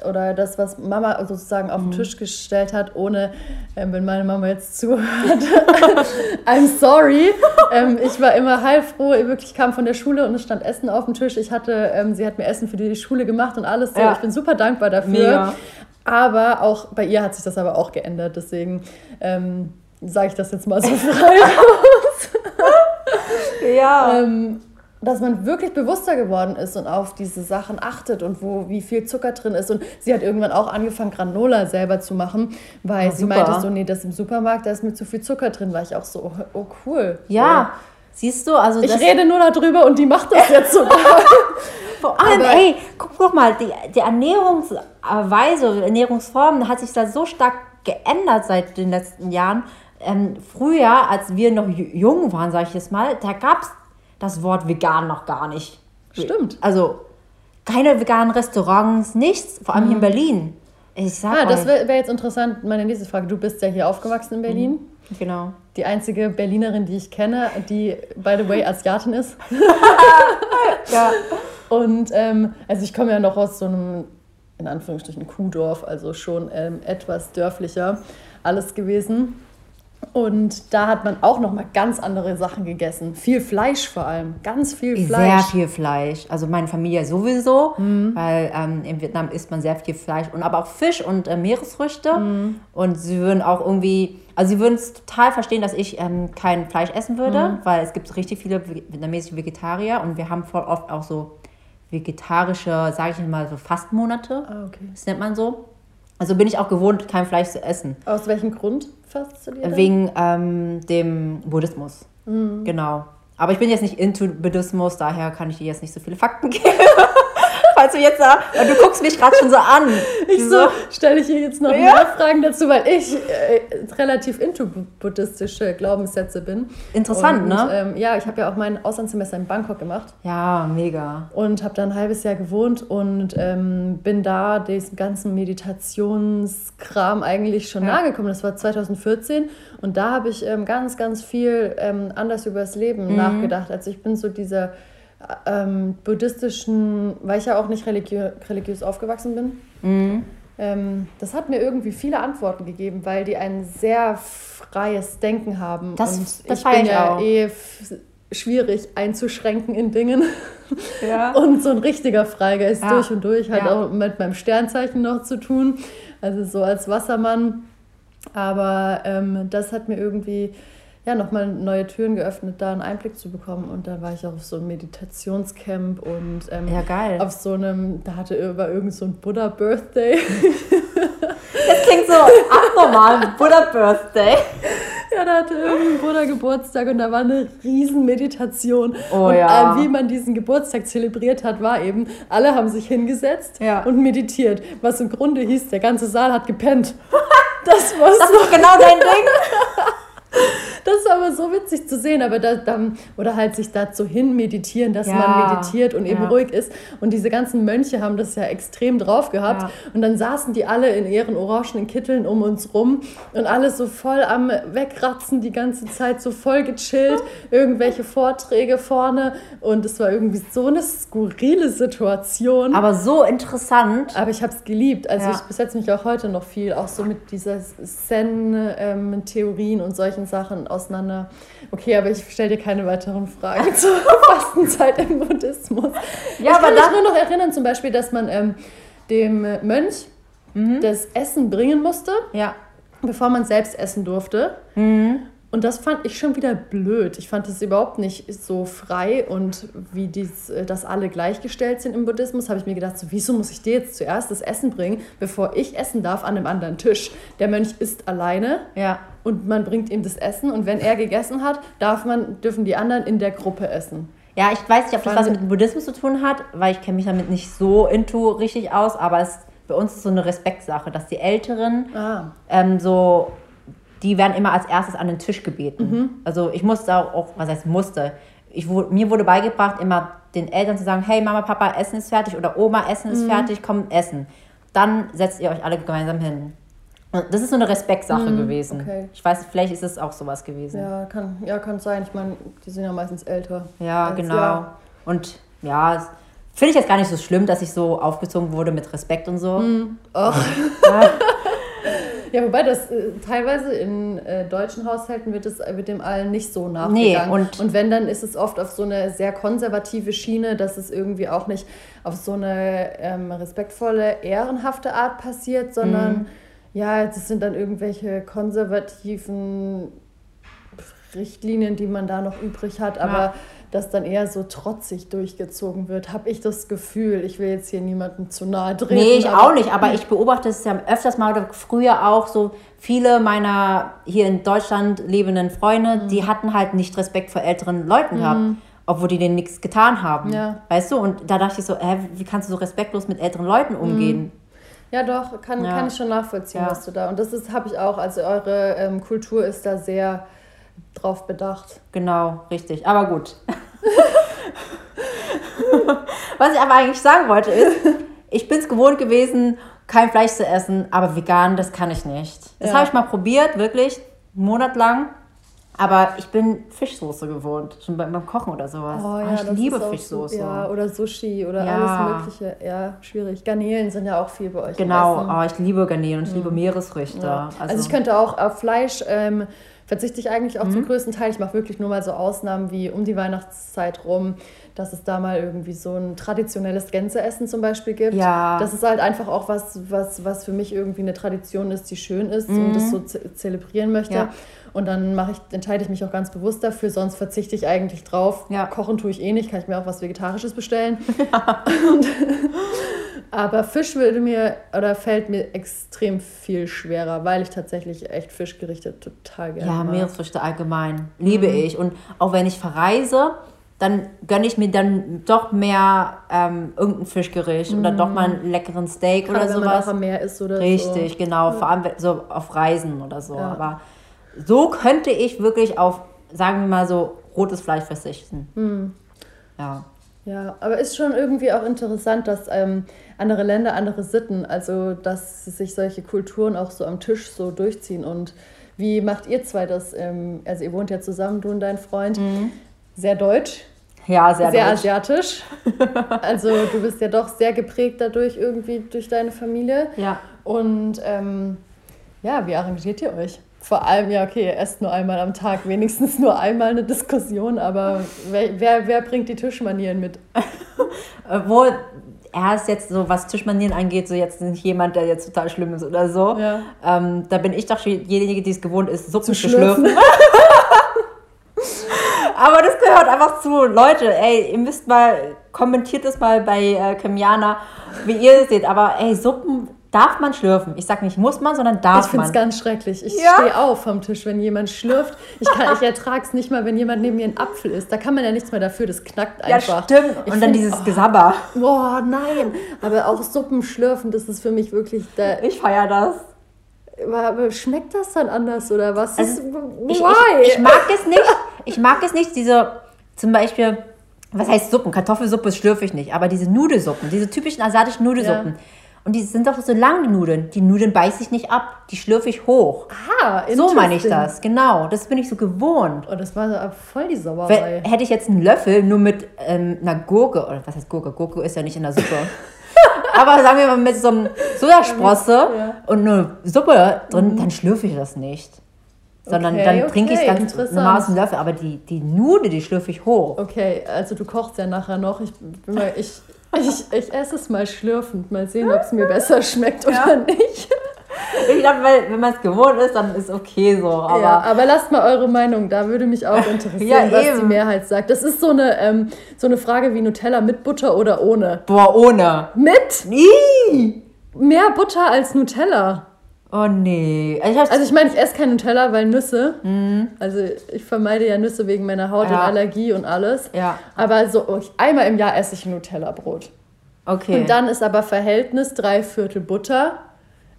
oder das, was Mama sozusagen auf den mhm. Tisch gestellt hat, ohne, ähm, wenn meine Mama jetzt zuhört, I'm sorry. Ähm, ich war immer heilfroh, ich wirklich kam von der Schule und es stand Essen auf dem Tisch. Ich hatte, ähm, sie hat mir Essen für die Schule gemacht und alles so. Ja. Ich bin super dankbar dafür. Mega. Aber auch bei ihr hat sich das aber auch geändert. Deswegen, ähm, sage ich das jetzt mal so frei raus. Ja. Dass man wirklich bewusster geworden ist und auf diese Sachen achtet und wo wie viel Zucker drin ist. Und sie hat irgendwann auch angefangen, Granola selber zu machen, weil Ah, sie super. meinte so, nee, das im Supermarkt, da ist mir zu viel Zucker drin. War ich auch so, oh, oh cool. ja. Siehst du, also So. Ich rede nur darüber und die macht das jetzt sogar. Vor allem, Aber- ey, guck, guck mal, die, die Ernährungsweise, Ernährungsform hat sich da so stark geändert seit den letzten Jahren. Ähm, früher, als wir noch ju- jung waren, sag ich jetzt mal, da gab es das Wort vegan noch gar nicht. Stimmt. Also keine veganen Restaurants, nichts, vor allem hier in Berlin. Ich sag Ah, das euch, wäre wär jetzt interessant, meine nächste Frage. Du bist ja hier aufgewachsen in Berlin. genau. Die einzige Berlinerin, die ich kenne, die, by the way, Asiatin ist. Ja. Und ähm, also ich komme ja noch aus so einem, in Anführungsstrichen, Kuhdorf, also schon ähm, etwas dörflicher alles gewesen. Und da hat man auch noch mal ganz andere Sachen gegessen. Viel Fleisch vor allem, ganz viel Sehr Fleisch. viel Fleisch. Also meine Familie sowieso, Mhm. weil ähm, in Vietnam isst man sehr viel Fleisch und aber auch Fisch und äh, Meeresfrüchte. Mhm. Und sie würden auch irgendwie, also sie würden es total verstehen, dass ich ähm, kein Fleisch essen würde, Mhm. weil es gibt richtig viele vi- vietnamesische Vegetarier und wir haben voll oft auch so vegetarische, sage ich mal, so Fastmonate. Ah, okay. Das nennt man so. Also bin ich auch gewohnt, kein Fleisch zu essen. Aus welchem Grund fasst du dir? Wegen ähm, dem Buddhismus. Mhm. Genau. Aber ich bin jetzt nicht into Buddhismus, daher kann ich dir jetzt nicht so viele Fakten geben. Falls du jetzt da, weil du guckst mich gerade schon so an. Ich so, stelle ich hier jetzt noch Ja. mehr Fragen dazu, weil ich äh, relativ into bu- buddhistische Glaubenssätze bin. Interessant, und, ne? Ähm, ja, ich habe ja auch mein Auslandssemester in Bangkok gemacht. Ja, mega. und habe da ein halbes Jahr gewohnt und ähm, bin da diesem ganzen Meditationskram eigentlich schon Ja. nahe gekommen. Das war 2014 und da habe ich ähm, ganz, ganz viel ähm, anders über das Leben Mhm. nachgedacht. Also ich bin so dieser ähm, buddhistischen, weil ich ja auch nicht religiö religiös aufgewachsen bin. Mhm. Ähm, das hat mir irgendwie viele Antworten gegeben, weil die ein sehr freies Denken haben. Das- und das ich bin ich ja auch. eh schwierig einzuschränken in Dingen. Ja. Und so ein richtiger Freigeist Ja. durch und durch hat Ja. auch mit meinem Sternzeichen noch zu tun. Also so als Wassermann. Aber ähm, das hat mir irgendwie ja nochmal neue Türen geöffnet, da einen Einblick zu bekommen. Und da war ich auch auf so einem Meditationscamp und ähm, Ja, geil. auf so einem, da hatte war irgend so ein Buddha-Birthday. Das klingt so abnormal. Buddha Birthday. Ja, da hatte irgendein Bruder Geburtstag und da war eine riesen Meditation. Oh und ja. äh, wie man diesen Geburtstag zelebriert hat, war eben, alle haben sich hingesetzt Ja. und meditiert. Was im Grunde hieß, der ganze Saal hat gepennt. Das war Das ist genau dein Ding. das ist aber so witzig zu sehen, aber da, dann, oder halt sich dazu hin meditieren, dass Ja. man meditiert und eben Ja. ruhig ist. Und diese ganzen Mönche haben das ja extrem drauf gehabt. Ja. Und dann saßen die alle in ihren orangenen Kitteln um uns rum und alle so voll am Wegratzen die ganze Zeit, so voll gechillt, irgendwelche Vorträge vorne. Und es war irgendwie so eine skurrile Situation. Aber so interessant. Aber ich habe es geliebt. Also ich besetze mich auch heute noch viel, auch so mit dieser Zen-Theorien und solchen Sachen auseinander. Okay, aber ich stelle dir keine weiteren Fragen zur Fastenzeit im Buddhismus. Ja, ich aber kann mich nur noch erinnern, zum Beispiel, dass man ähm, dem Mönch Mhm. das Essen bringen musste, Ja. bevor man selbst essen durfte. Mhm. Und das fand ich schon wieder blöd. Ich fand es überhaupt nicht so frei und wie dies, äh, dass alle gleichgestellt sind im Buddhismus, habe ich mir gedacht, so, wieso muss ich dir jetzt zuerst das Essen bringen, bevor ich essen darf an einem anderen Tisch? Der Mönch isst alleine Ja. und man bringt ihm das Essen und wenn er gegessen hat, darf man, dürfen die anderen in der Gruppe essen. Ja, ich weiß nicht, ob das was mit dem Buddhismus zu tun hat, weil ich kenne mich damit nicht so into richtig aus, aber es bei uns ist so eine Respektsache, dass die Älteren Ah, ähm, so, die werden immer als erstes an den Tisch gebeten. Also ich musste auch, was heißt musste, ich, mir wurde beigebracht, immer den Eltern zu sagen, hey Mama, Papa, Essen ist fertig oder Oma, Essen ist fertig, komm, essen. Dann setzt ihr euch alle gemeinsam hin. Und das ist so eine Respektsache gewesen. okay. Ich weiß, vielleicht ist es auch sowas gewesen. ja, kann, ja, kann sein. Ich meine, die sind ja meistens älter. Ja, genau. ja. Und ja, finde ich jetzt gar nicht so schlimm, dass ich so aufgezogen wurde mit Respekt und so. Ach. Ja. Ja, wobei das äh, teilweise in äh, deutschen Haushalten wird es wird dem allen nicht so nachgegangen. und- und wenn, dann ist es oft auf so eine sehr konservative Schiene, dass es irgendwie auch nicht auf so eine ähm, respektvolle, ehrenhafte Art passiert, sondern Ja, das sind dann irgendwelche konservativen Richtlinien, die man da noch übrig hat, aber ja. Das dann eher so trotzig durchgezogen wird, habe ich das Gefühl. Ich will jetzt hier niemandem zu nahe drehen. Nee, ich auch nicht, aber ich beobachte es ja öfters mal oder früher auch so viele meiner hier in Deutschland lebenden Freunde, mhm. die hatten halt nicht Respekt vor älteren Leuten mhm. gehabt obwohl die denen nichts getan haben. Ja. Weißt du? Und da dachte ich so, hä, wie kannst du so respektlos mit älteren Leuten umgehen? Mhm. Ja, doch, kann, ja. kann ich schon nachvollziehen, ja. was du da. Und das habe ich auch. Also eure ähm, Kultur ist da sehr drauf bedacht. Genau, richtig. Aber gut. was ich aber eigentlich sagen wollte ist, ich bin es gewohnt gewesen, kein Fleisch zu essen, aber vegan, das kann ich nicht. Das ja. habe ich mal probiert, wirklich, einen Monat lang. Aber ich bin Fischsoße gewohnt, schon beim, Kochen oder sowas. Oh, ja, ich liebe Fischsoße. ja, oder Sushi oder ja. alles Mögliche. Ja, schwierig. Garnelen sind ja auch viel bei euch. Genau, oh, ich liebe Garnelen und ich mhm. liebe Meeresfrüchte. Ja. Also, also, ich könnte auch auf Fleisch ähm, verzichte ich eigentlich auch mhm. zum größten Teil. Ich mache wirklich nur mal so Ausnahmen wie um die Weihnachtszeit rum, dass es da mal irgendwie so ein traditionelles Gänseessen zum Beispiel gibt. Ja. Das ist halt einfach auch was, was, was für mich irgendwie eine Tradition ist, die schön ist mhm. und das so ze zelebrieren möchte. Ja. Und dann mache ich, entscheide ich mich auch ganz bewusst dafür, sonst verzichte ich eigentlich drauf. Ja. Kochen tue ich eh nicht, kann ich mir auch was Vegetarisches bestellen. Ja. Und, aber Fisch würde mir oder fällt mir extrem viel schwerer, weil ich tatsächlich echt Fischgerichte total gerne Ja, Meeresfrüchte allgemein liebe mhm. ich. Und auch wenn ich verreise, dann gönne ich mir dann doch mehr ähm, irgendein Fischgericht mm. oder doch mal einen leckeren Steak Gerade oder sowas. Wenn man am Meer ist oder Richtig, so. genau. Ja. Vor allem so auf Reisen oder so. Ja. Aber so könnte ich wirklich auf, sagen wir mal so, rotes Fleisch verzichten. Mhm. Ja. Ja, aber ist schon irgendwie auch interessant, dass ähm, andere Länder andere Sitten, also dass sich solche Kulturen auch so am Tisch so durchziehen. Und wie macht ihr zwei das? Ähm, also ihr wohnt ja zusammen, du und dein Freund. Mhm. Sehr deutsch. Ja, sehr, sehr deutsch. asiatisch. Also du bist ja doch sehr geprägt dadurch irgendwie durch deine Familie. Ja. Und ähm, ja, wie arrangiert ihr euch? vor allem, ja, okay, ihr esst nur einmal am Tag, wenigstens nur einmal eine Diskussion, aber wer, wer, wer bringt die Tischmanieren mit? Wo er ist jetzt so, was Tischmanieren angeht, so jetzt nicht jemand, der jetzt total schlimm ist oder so. Ja. Ähm, da bin ich doch diejenige, die es gewohnt ist, Suppen zu, zu schlürfen. aber das gehört einfach zu. Leute, ey, ihr müsst mal, kommentiert das mal bei äh, Kemiana, wie ihr es seht. Aber ey, Suppen darf man schlürfen. Ich sage nicht muss man, sondern darf man. Ich finde es ganz schrecklich. Ich ja. stehe auf vom Tisch, wenn jemand schlürft. Ich, ich ertrage es nicht mal, wenn jemand neben mir ein Apfel isst. Da kann man ja nichts mehr dafür, das knackt einfach. Ja, stimmt. Ich Und dann dieses oh, Gesabber. Boah, nein. Aber auch Suppen schlürfen, das ist für mich wirklich... Der, ich feiere das. Aber schmeckt das dann anders oder was? Also, ich, ich, ich, mag es nicht. Ich mag es nicht, diese zum Beispiel, was heißt Suppen? Kartoffelsuppe schlürfe ich nicht, aber diese Nudelsuppen, diese typischen asiatischen Nudelsuppen. Ja und die sind doch so lange Nudeln. Die Nudeln beiße ich nicht ab, die schlürfe ich hoch. Ah, So meine ich das, genau. Das bin ich so gewohnt. Oh, das war so voll die Sauerei. Hätte ich jetzt einen Löffel nur mit ähm, einer Gurke, oder was heißt Gurke? Gurke ist ja nicht in der Suppe. Aber sagen wir mal mit so einem Sojasprosse ja. und eine Suppe drin, mhm. dann schlürfe ich das nicht. Sondern okay, dann okay, trinke ich es ganz normal aus dem Löffel. Aber die, die Nudel, die schlürfe ich hoch. Okay, also du kochst ja nachher noch. Ich, ich, ich, ich esse es mal schlürfend, mal sehen, ob es mir besser schmeckt ja. oder nicht. Ich glaube, wenn man es gewohnt ist, dann ist okay so. Aber, ja, aber lasst mal eure Meinung, da würde mich auch interessieren, ja, was die Mehrheit sagt. Das ist so eine, ähm, so eine Frage wie Nutella mit Butter oder ohne. Boah, ohne. Mit? Nie. Mehr Butter als Nutella. Oh nee. Also ich, also ich meine, ich esse keinen Nutella, weil Nüsse. Mhm. Also ich vermeide ja Nüsse wegen meiner Haut ja. und Allergie und alles. Ja. Aber so einmal im Jahr esse ich ein Nutella-Brot. Okay. Und dann ist aber Verhältnis drei Viertel Butter.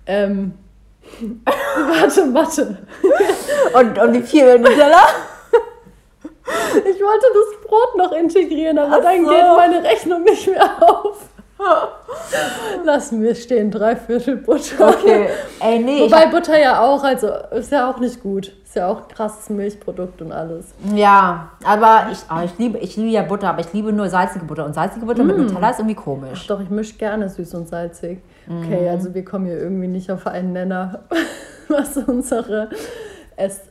Ähm, warte, warte. und, und wie viel Nutella? Ich wollte das Brot noch integrieren, aber Ach dann so. geht meine Rechnung nicht mehr auf. Lassen wir stehen, drei Viertel Butter. Okay, ey, nee. Wobei Butter ja auch, also ist ja auch nicht gut. Ist ja auch ein krasses Milchprodukt und alles. Ja, aber ich, oh, ich, liebe, ich liebe ja Butter, aber ich liebe nur salzige Butter. Und salzige Butter mm. mit Nutella ist irgendwie komisch. Ach doch, ich mische gerne süß und salzig. Okay, mm. also wir kommen hier irgendwie nicht auf einen Nenner, was unsere Ess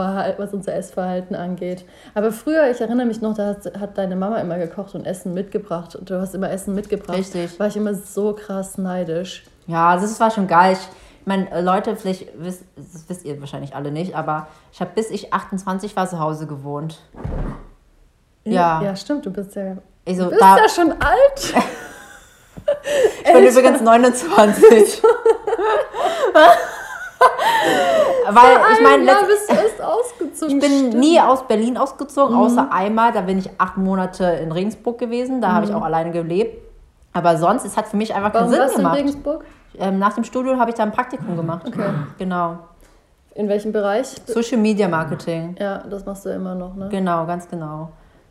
was unser Essverhalten angeht. Aber früher, ich erinnere mich noch, da hat, deine Mama immer gekocht und Essen mitgebracht. Und du hast immer Essen mitgebracht. Richtig. War ich immer so krass neidisch. Ja, das war schon geil. Ich, meine, äh, Leute, vielleicht wisst, das wisst ihr wahrscheinlich alle nicht, aber ich habe bis ich 28 war zu Hause gewohnt. Ja. Ja, stimmt, du bist ja. Also, du bist da, ja schon alt. ich bin übrigens 29. Weil ich meine, bist du erst ausgezogen. Ich bin stimmt. nie aus Berlin ausgezogen, mhm. außer einmal. Da bin ich acht Monate in Regensburg gewesen. Da mhm. habe ich auch alleine gelebt. Aber sonst, es hat für mich einfach Warum keinen Sinn gemacht. In Regensburg? Ähm, nach dem Studio habe ich da ein Praktikum gemacht. Okay. Genau. In welchem Bereich? Social Media Marketing. Ja, das machst du immer noch, ne? Genau, ganz genau.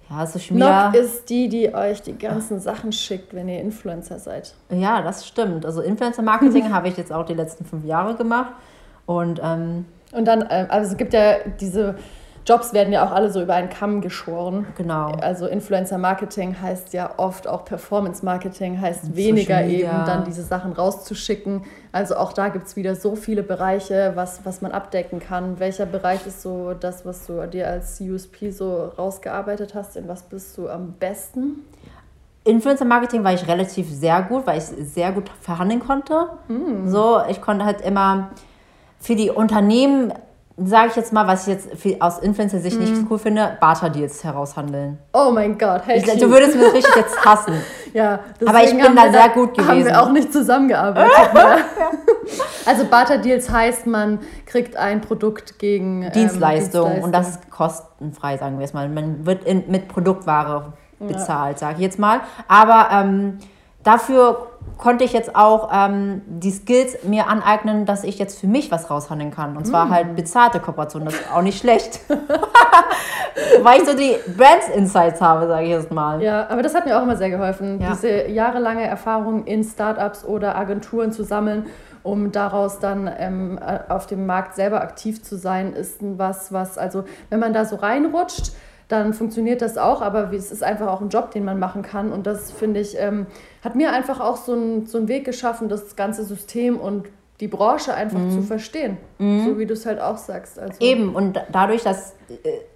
Ja, Social Media. Nock ist die, die euch die ganzen Sachen schickt, wenn ihr Influencer seid. Ja, das stimmt. Also Influencer Marketing habe ich jetzt auch die letzten fünf Jahre gemacht. Und, ähm, und dann, äh, also es gibt ja diese Jobs werden ja auch alle so über einen Kamm geschoren. Genau. Also Influencer Marketing heißt ja oft auch Performance Marketing, heißt weniger eben dann diese Sachen rauszuschicken. Also auch da gibt es wieder so viele Bereiche, was, was man abdecken kann. Welcher Bereich ist so das, was du dir als USP so rausgearbeitet hast? In was bist du am besten? Influencer Marketing war ich relativ sehr gut, weil ich sehr gut verhandeln konnte. Mm. So, ich konnte halt immer für die Unternehmen sage ich jetzt mal, was ich jetzt aus Influencer-Sicht mm. nicht mhm. cool finde, Barter-Deals heraushandeln. Oh mein Gott, hey, ich, Du würdest mich richtig jetzt hassen. ja, aber ich bin da sehr gut gewesen. Haben wir auch nicht zusammengearbeitet. ja. Also Barter-Deals heißt, man kriegt ein Produkt gegen ähm, Dienstleistung, Dienstleistung, und das ist kostenfrei, sagen wir es mal. Man wird in, mit Produktware bezahlt, ja. sage ich jetzt mal. Aber ähm, dafür konnte ich jetzt auch ähm, die Skills mir aneignen, dass ich jetzt für mich was raushandeln kann. Und zwar mm. halt bezahlte Kooperation. Das ist auch nicht schlecht. Weil ich so die Brands Insights habe, sage ich jetzt mal. Ja, aber das hat mir auch immer sehr geholfen, ja. diese jahrelange Erfahrung in Startups oder Agenturen zu sammeln um daraus dann ähm, auf dem Markt selber aktiv zu sein, ist was, was, also wenn man da so reinrutscht, dann funktioniert das auch, aber es ist einfach auch ein Job, den man machen kann. Und das, finde ich, ähm, hat mir einfach auch so, ein, so einen Weg geschaffen, das ganze System und die Branche einfach mhm. zu verstehen. Mhm. So wie du es halt auch sagst. Also Eben, und dadurch, dass äh,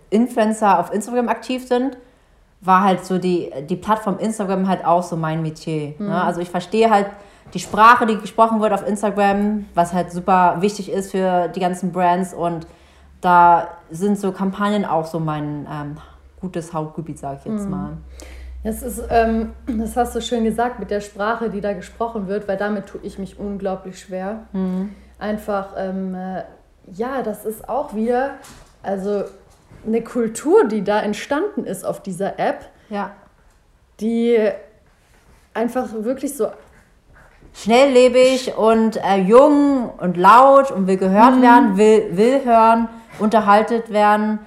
Influencer auf Instagram aktiv sind, war halt so die, die Plattform Instagram halt auch so mein Metier. Ne? Mhm. Ne? Also ich verstehe halt die Sprache, die gesprochen wird auf Instagram, was halt super wichtig ist für die ganzen Brands und da sind so Kampagnen auch so mein ähm, gutes Hauptgebiet, sage ich jetzt mhm. mal. Das ist, ähm, das hast du schön gesagt mit der Sprache, die da gesprochen wird, weil damit tue ich mich unglaublich schwer. Mhm. Einfach, ähm, äh, ja, das ist auch wieder, also eine Kultur, die da entstanden ist auf dieser App, ja. die einfach wirklich so schnelllebig und äh, jung und laut und will gehört mhm. werden, will, will hören unterhaltet werden.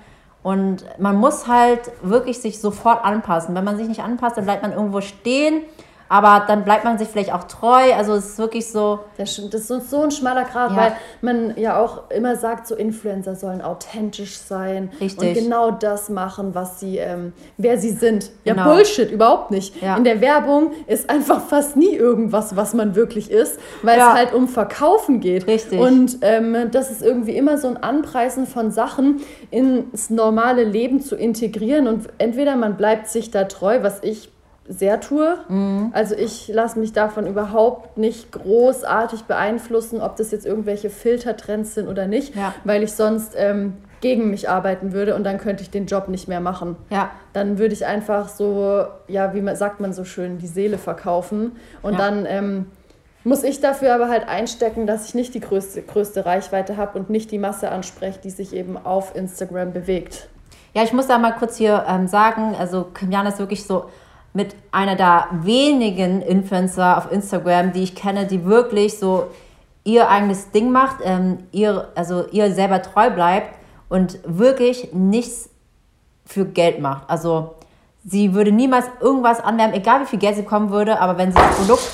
Und man muss halt wirklich sich sofort anpassen. Wenn man sich nicht anpasst, dann bleibt man irgendwo stehen aber dann bleibt man sich vielleicht auch treu. Also es ist wirklich so. Das, ist so ein schmaler Grad, ja. weil man ja auch immer sagt, so Influencer sollen authentisch sein Richtig. und genau das machen, was sie, ähm, wer sie sind. Ja, genau. Bullshit, überhaupt nicht. Ja. In der Werbung ist einfach fast nie irgendwas, was man wirklich ist, weil ja. es halt um Verkaufen geht. Richtig. Und ähm, das ist irgendwie immer so ein Anpreisen von Sachen ins normale Leben zu integrieren und entweder man bleibt sich da treu, was ich sehr tue. Mhm. Also ich lasse mich davon überhaupt nicht großartig beeinflussen, ob das jetzt irgendwelche Filtertrends sind oder nicht, ja. weil ich sonst ähm, gegen mich arbeiten würde und dann könnte ich den Job nicht mehr machen. Ja. Dann würde ich einfach so, ja, wie man, sagt man so schön, die Seele verkaufen und ja. dann ähm, muss ich dafür aber halt einstecken, dass ich nicht die größte, größte Reichweite habe und nicht die Masse anspreche, die sich eben auf Instagram bewegt. Ja, ich muss da mal kurz hier ähm, sagen, also Kimiana ist wirklich so mit einer der wenigen Influencer auf Instagram, die ich kenne, die wirklich so ihr eigenes Ding macht, ähm, ihr, also ihr selber treu bleibt und wirklich nichts für Geld macht. Also sie würde niemals irgendwas anwerben, egal wie viel Geld sie bekommen würde, aber wenn sie das Produkt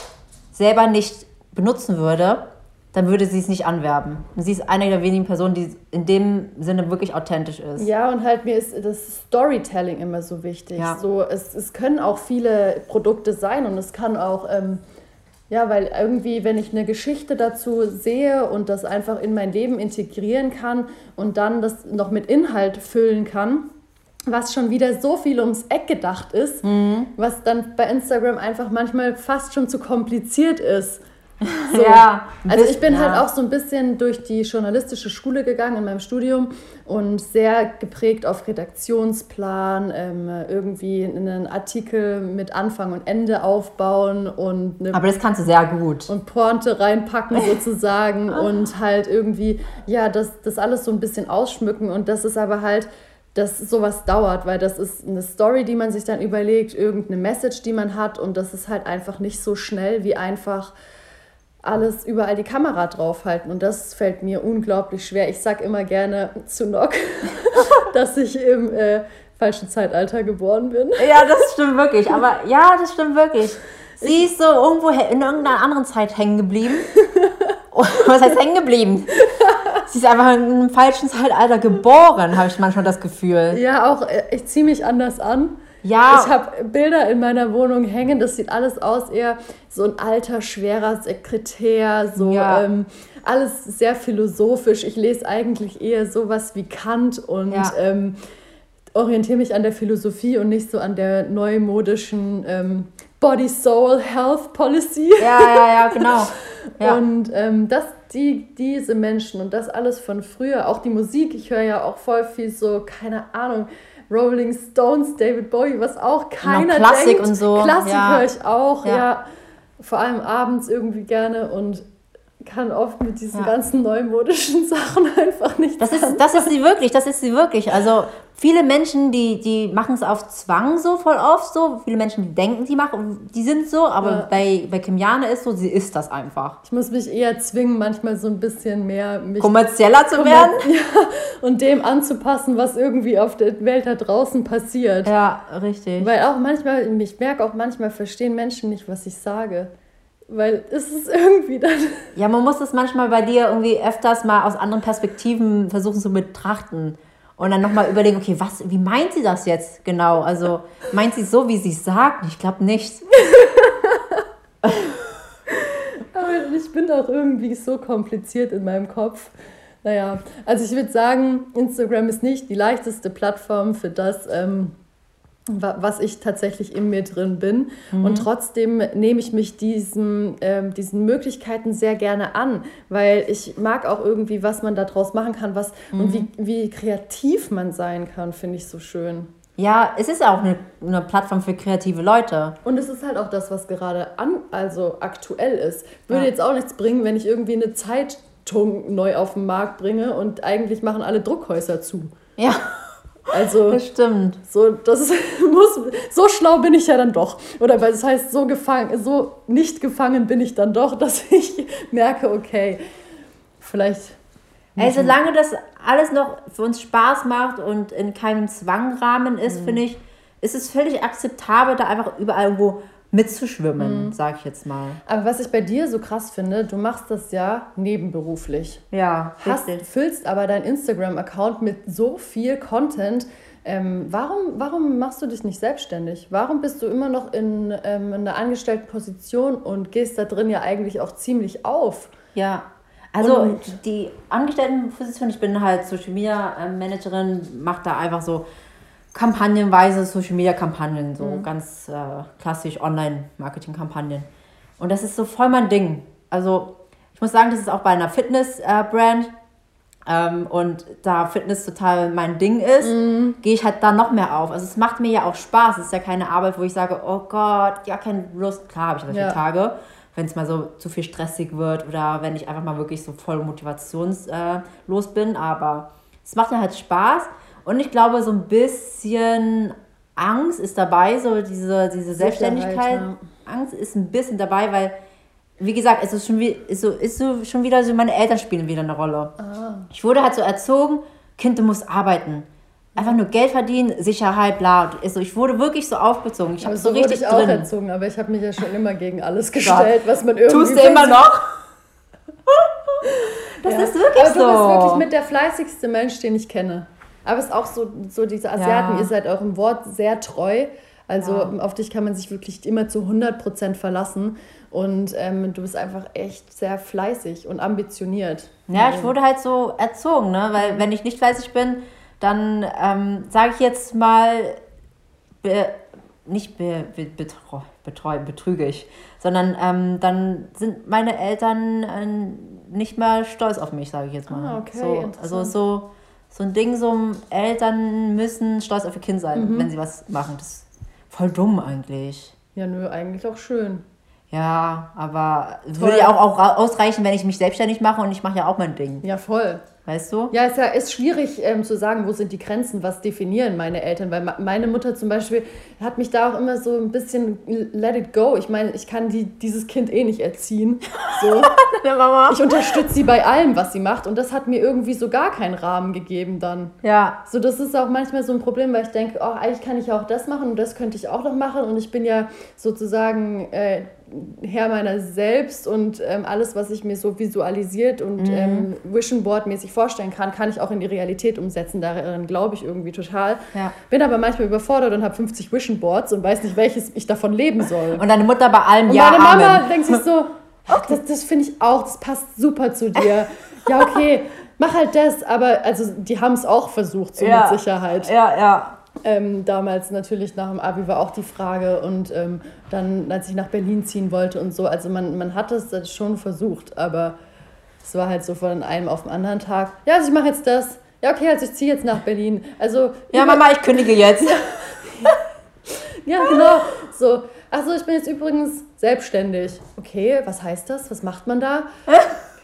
selber nicht benutzen würde, dann würde sie es nicht anwerben. Und sie ist eine der wenigen Personen, die in dem Sinne wirklich authentisch ist. Ja, und halt mir ist das Storytelling immer so wichtig. Ja. So, es, es können auch viele Produkte sein und es kann auch, ähm, ja, weil irgendwie, wenn ich eine Geschichte dazu sehe und das einfach in mein Leben integrieren kann und dann das noch mit Inhalt füllen kann, was schon wieder so viel ums Eck gedacht ist, mhm. was dann bei Instagram einfach manchmal fast schon zu kompliziert ist So. Ja. Also ich bin halt ja. halt auch so ein bisschen durch die journalistische Schule gegangen in meinem Studium und sehr geprägt auf Redaktionsplan, ähm, irgendwie einen Artikel mit Anfang und Ende aufbauen und Aber das kannst du sehr gut. Und Pointe reinpacken sozusagen und halt irgendwie, ja, das, das alles so ein bisschen ausschmücken und das ist aber halt dass sowas dauert, weil das ist eine Story, die man sich dann überlegt, irgendeine Message, die man hat und das ist halt einfach nicht so schnell wie einfach alles überall die Kamera draufhalten und das fällt mir unglaublich schwer. Ich sag immer gerne zu Nock, dass ich im äh, falschen Zeitalter geboren bin. Ja, das stimmt wirklich, aber ja, das stimmt wirklich. Sie ist so irgendwo in irgendeiner anderen Zeit hängen geblieben. Was heißt hängen geblieben? Sie ist einfach in einem falschen Zeitalter geboren, habe ich manchmal das Gefühl. Ja, auch äh, ich ziehe mich anders an. Ja. Ich habe Bilder in meiner Wohnung hängen, das sieht alles aus, eher so ein alter, schwerer Sekretär, so ja. ähm, alles sehr philosophisch. Ich lese eigentlich eher sowas wie Kant und ja. ähm, orientiere mich an der Philosophie und nicht so an der neumodischen ähm, Body Soul Health Policy. Ja, ja, ja, genau. Ja. Und ähm, das, die, diese Menschen und das alles von früher, auch die Musik, ich höre ja auch voll viel so, keine Ahnung, Rolling Stones, David Bowie, was auch keiner genau, Klassik denkt. und so. Klassik ja. höre ich auch, ja. ja. Vor allem abends irgendwie gerne und kann oft mit diesen ja. ganzen neumodischen Sachen einfach nicht. Das ist, das ist sie wirklich, das ist sie wirklich. Also viele Menschen, die, die machen es auf Zwang so voll oft so. Viele Menschen, die denken, die machen, die sind so, aber ja. bei, bei Kimiane ist so, sie ist das einfach. Ich muss mich eher zwingen, manchmal so ein bisschen mehr mich kommerzieller zu werden. Ja, und dem anzupassen, was irgendwie auf der Welt da draußen passiert. Ja, richtig. Weil auch manchmal, ich merke auch manchmal, verstehen Menschen nicht, was ich sage. Weil es ist irgendwie dann. Ja, man muss es manchmal bei dir irgendwie öfters mal aus anderen Perspektiven versuchen zu betrachten. Und dann nochmal überlegen, okay, was, wie meint sie das jetzt genau? Also meint sie so, wie sie es sagt? Ich glaube nicht. Aber ich bin auch irgendwie so kompliziert in meinem Kopf. Naja, also ich würde sagen, Instagram ist nicht die leichteste Plattform für das, ähm, was ich tatsächlich in mir drin bin. Mhm. Und trotzdem nehme ich mich diesen, äh, diesen Möglichkeiten sehr gerne an, weil ich mag auch irgendwie, was man daraus machen kann, was mhm. und wie, wie kreativ man sein kann, finde ich so schön. Ja, es ist auch eine, eine Plattform für kreative Leute. Und es ist halt auch das, was gerade an, also aktuell ist. Würde ja. jetzt auch nichts bringen, wenn ich irgendwie eine Zeitung neu auf den Markt bringe und eigentlich machen alle Druckhäuser zu. Ja. Also, das stimmt. So, das muss, so schlau bin ich ja dann doch. Oder weil das heißt, so gefangen, so nicht gefangen bin ich dann doch, dass ich merke, okay, vielleicht. Ey, solange das alles noch für uns Spaß macht und in keinem Zwangrahmen ist, mhm. finde ich, ist es völlig akzeptabel, da einfach überall irgendwo mitzuschwimmen, mhm. sag ich jetzt mal. Aber was ich bei dir so krass finde, du machst das ja nebenberuflich. Ja, Hast, füllst aber deinen Instagram-Account mit so viel Content. Ähm, warum, warum machst du dich nicht selbstständig? Warum bist du immer noch in, ähm, in einer angestellten Position und gehst da drin ja eigentlich auch ziemlich auf? Ja, also und die Angestelltenposition, ich bin halt Social Media Managerin, mache da einfach so kampagnenweise Social Media Kampagnen, so mhm. ganz äh, klassisch Online-Marketing-Kampagnen. Und das ist so voll mein Ding. Also ich muss sagen, das ist auch bei einer Fitness-Brand. Ähm, und da Fitness total mein Ding ist, mhm. gehe ich halt da noch mehr auf. Also es macht mir ja auch Spaß. Es ist ja keine Arbeit, wo ich sage, oh Gott, ja, keine Lust. Klar habe ich solche ja. Tage, wenn es mal so zu viel stressig wird oder wenn ich einfach mal wirklich so voll motivationslos äh, bin. Aber es macht mir halt Spaß. Und ich glaube, so ein bisschen Angst ist dabei, so diese, diese Selbstständigkeit. Ja. Angst ist ein bisschen dabei, weil, wie gesagt, es ist schon, wie, ist so, ist so schon wieder so, meine Eltern spielen wieder eine Rolle. Ah. Ich wurde halt so erzogen, Kind, du musst arbeiten. Einfach nur Geld verdienen, Sicherheit, bla. Also ich wurde wirklich so aufgezogen. Ich habe so, so richtig ich auch drin. erzogen, aber ich habe mich ja schon immer gegen alles gestellt, was man irgendwie... Tust du immer noch? das ja. ist wirklich aber so. du bist wirklich mit der fleißigste Mensch, den ich kenne. Aber es ist auch so, so diese Asiaten, ja. ihr seid eurem Wort sehr treu. Also ja. auf dich kann man sich wirklich immer zu 100% verlassen. Und ähm, du bist einfach echt sehr fleißig und ambitioniert. Ja, ich wurde halt so erzogen, ne? weil wenn ich nicht fleißig bin, dann ähm, sage ich jetzt mal, nicht be, be, betreu, betreu, betrüge ich, sondern ähm, dann sind meine Eltern äh, nicht mehr stolz auf mich, sage ich jetzt mal. Ah, okay, so, also so, so ein Ding, so Eltern müssen stolz auf ihr Kind sein, mhm. wenn sie was machen. Das ist voll dumm eigentlich. Ja, nö, eigentlich auch schön. Ja, aber es würde ja auch, auch ausreichen, wenn ich mich selbstständig mache und ich mache ja auch mein Ding. Ja, voll. Weißt du? Ja, es ist, ja, ist schwierig ähm, zu sagen, wo sind die Grenzen, was definieren meine Eltern. Weil meine Mutter zum Beispiel hat mich da auch immer so ein bisschen let it go. Ich meine, ich kann die, dieses Kind eh nicht erziehen. So. Ich unterstütze sie bei allem, was sie macht. Und das hat mir irgendwie so gar keinen Rahmen gegeben dann. Ja. So, das ist auch manchmal so ein Problem, weil ich denke, oh, eigentlich kann ich auch das machen und das könnte ich auch noch machen. Und ich bin ja sozusagen äh, Herr meiner selbst und ähm, alles, was ich mir so visualisiert und mhm. ähm, Vision Board mäßig vorstellen kann, kann ich auch in die Realität umsetzen. Darin glaube ich irgendwie total. Ja. Bin aber manchmal überfordert und habe 50 Vision Boards und weiß nicht, welches ich davon leben soll. Und deine Mutter bei allem und ja. Meine Mama Amen. denkt sich so, ach, das, das finde ich auch, das passt super zu dir. ja, okay, mach halt das, aber also die haben es auch versucht, so ja. mit Sicherheit. Ja, ja. Ähm, damals natürlich nach dem Abi war auch die Frage und ähm, dann, als ich nach Berlin ziehen wollte und so, also man, man hat es schon versucht, aber es war halt so von einem auf den anderen Tag, ja, also ich mache jetzt das, ja, okay, also ich ziehe jetzt nach Berlin. Also, ja, Mama, ich kündige jetzt. ja, genau. So, achso, ich bin jetzt übrigens selbstständig. Okay, was heißt das? Was macht man da?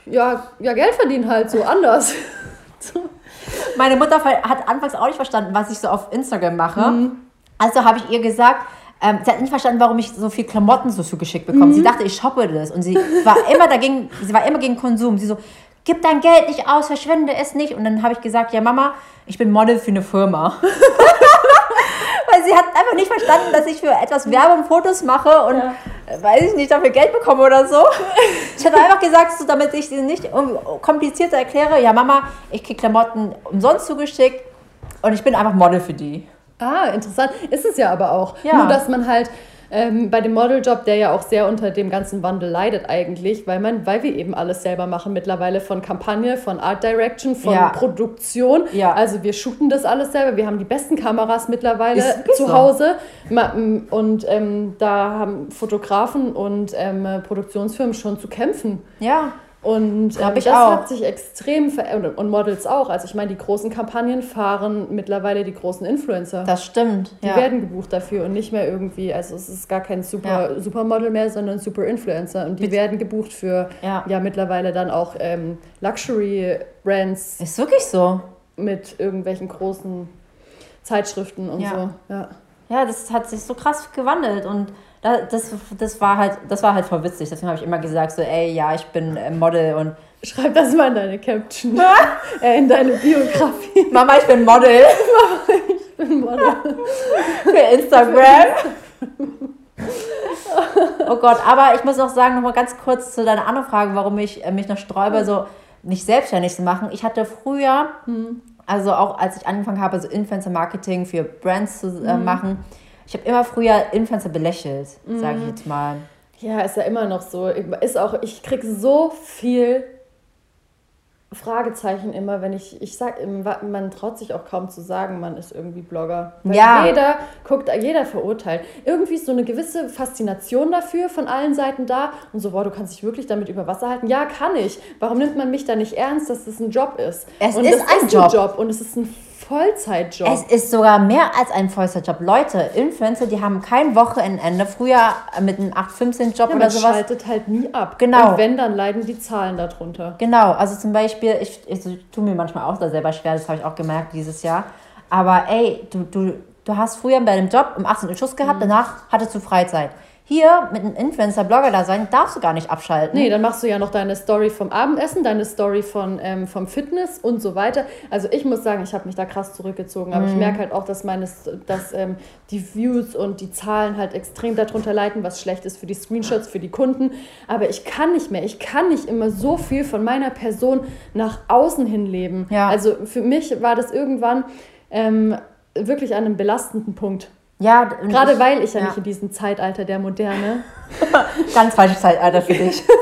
ja, ja, Geld verdienen halt so anders. so. Meine Mutter hat anfangs auch nicht verstanden, was ich so auf Instagram mache. Mhm. Also habe ich ihr gesagt, ähm, sie hat nicht verstanden, warum ich so viel Klamotten so zugeschickt bekomme. Mhm. Sie dachte, ich shoppe das. Und sie war immer dagegen, sie war immer gegen Konsum. Sie so, gib dein Geld nicht aus, verschwende es nicht. Und dann habe ich gesagt, ja Mama, ich bin Model für eine Firma. Weil sie hat einfach nicht verstanden, dass ich für etwas Werbung Fotos mache und ja. weiß ich nicht, dafür Geld bekomme oder so. Ich habe einfach gesagt, so, damit ich sie nicht komplizierter erkläre, ja Mama, ich kriege Klamotten umsonst zugeschickt und ich bin einfach Model für die. Ah, interessant. Ist es ja aber auch. Ja. Nur, dass man halt ähm, bei dem Modeljob, der ja auch sehr unter dem ganzen Wandel leidet eigentlich, weil man, weil wir eben alles selber machen mittlerweile von Kampagne, von Art Direction, von ja. Produktion. Ja. Also wir shooten das alles selber. Wir haben die besten Kameras mittlerweile zu so. Hause und ähm, da haben Fotografen und ähm, Produktionsfirmen schon zu kämpfen. Ja. Und ähm, das auch. hat sich extrem verändert. Und Models auch. Also ich meine, die großen Kampagnen fahren mittlerweile die großen Influencer. Das stimmt. Die ja. werden gebucht dafür und nicht mehr irgendwie, also es ist gar kein Super, ja. Supermodel mehr, sondern Super Influencer. Und die Mit werden gebucht für ja, ja mittlerweile dann auch ähm, Luxury-Brands. Ist wirklich so. Mit irgendwelchen großen Zeitschriften und so. Ja. ja, das hat sich so krass gewandelt und das, das, war halt, das war halt voll witzig. Deswegen habe ich immer gesagt, so, ey, ja, ich bin äh, Model und. Schreib das mal in deine Caption. äh, in deine Biografie. Mama, ich bin Model. Mama, ich bin Model. Für Instagram. oh Gott, aber ich muss auch sagen, nochmal ganz kurz zu deiner anderen Frage, warum ich äh, mich noch sträube, so nicht selbstständig zu machen. Ich hatte früher, hm. also auch als ich angefangen habe, so Influencer-Marketing für Brands zu äh, hm. machen, ich habe immer früher Influencer belächelt, mhm. sage ich jetzt mal. Ja, ist ja immer noch so. Ist auch, ich kriege so viel Fragezeichen immer, wenn ich, ich sag, man traut sich auch kaum zu sagen, man ist irgendwie Blogger. Weil ja. jeder guckt, jeder verurteilt. Irgendwie ist so eine gewisse Faszination dafür von allen Seiten da und so, boah, du kannst dich wirklich damit über Wasser halten. Ja, kann ich. Warum nimmt man mich da nicht ernst, dass das ein Job ist? Es und ist ein Job. Job und es ist ein Vollzeitjob. Es ist sogar mehr als ein Vollzeitjob. Leute, Influencer, die haben kein Wochenende. Früher mit einem 8-15-Job ja, oder sowas. schaltet halt nie ab. Genau. Und wenn, dann leiden die Zahlen darunter. Genau. Also zum Beispiel, ich, ich, ich tue mir manchmal auch da selber schwer, das habe ich auch gemerkt dieses Jahr. Aber ey, du, du, du hast früher bei deinem Job um 18 Uhr Schuss gehabt, mhm. danach hattest du Freizeit. Hier mit einem Influencer-Blogger da sein, darfst du gar nicht abschalten. Nee, dann machst du ja noch deine Story vom Abendessen, deine Story von, ähm, vom Fitness und so weiter. Also ich muss sagen, ich habe mich da krass zurückgezogen, aber mhm. ich merke halt auch, dass, meine, dass ähm, die Views und die Zahlen halt extrem darunter leiden, was schlecht ist für die Screenshots, für die Kunden. Aber ich kann nicht mehr, ich kann nicht immer so viel von meiner Person nach außen hin leben. Ja. Also für mich war das irgendwann ähm, wirklich an einem belastenden Punkt. Ja, gerade ich, weil ich ja, ja, nicht in diesem Zeitalter der Moderne. Ganz falsches Zeitalter für dich.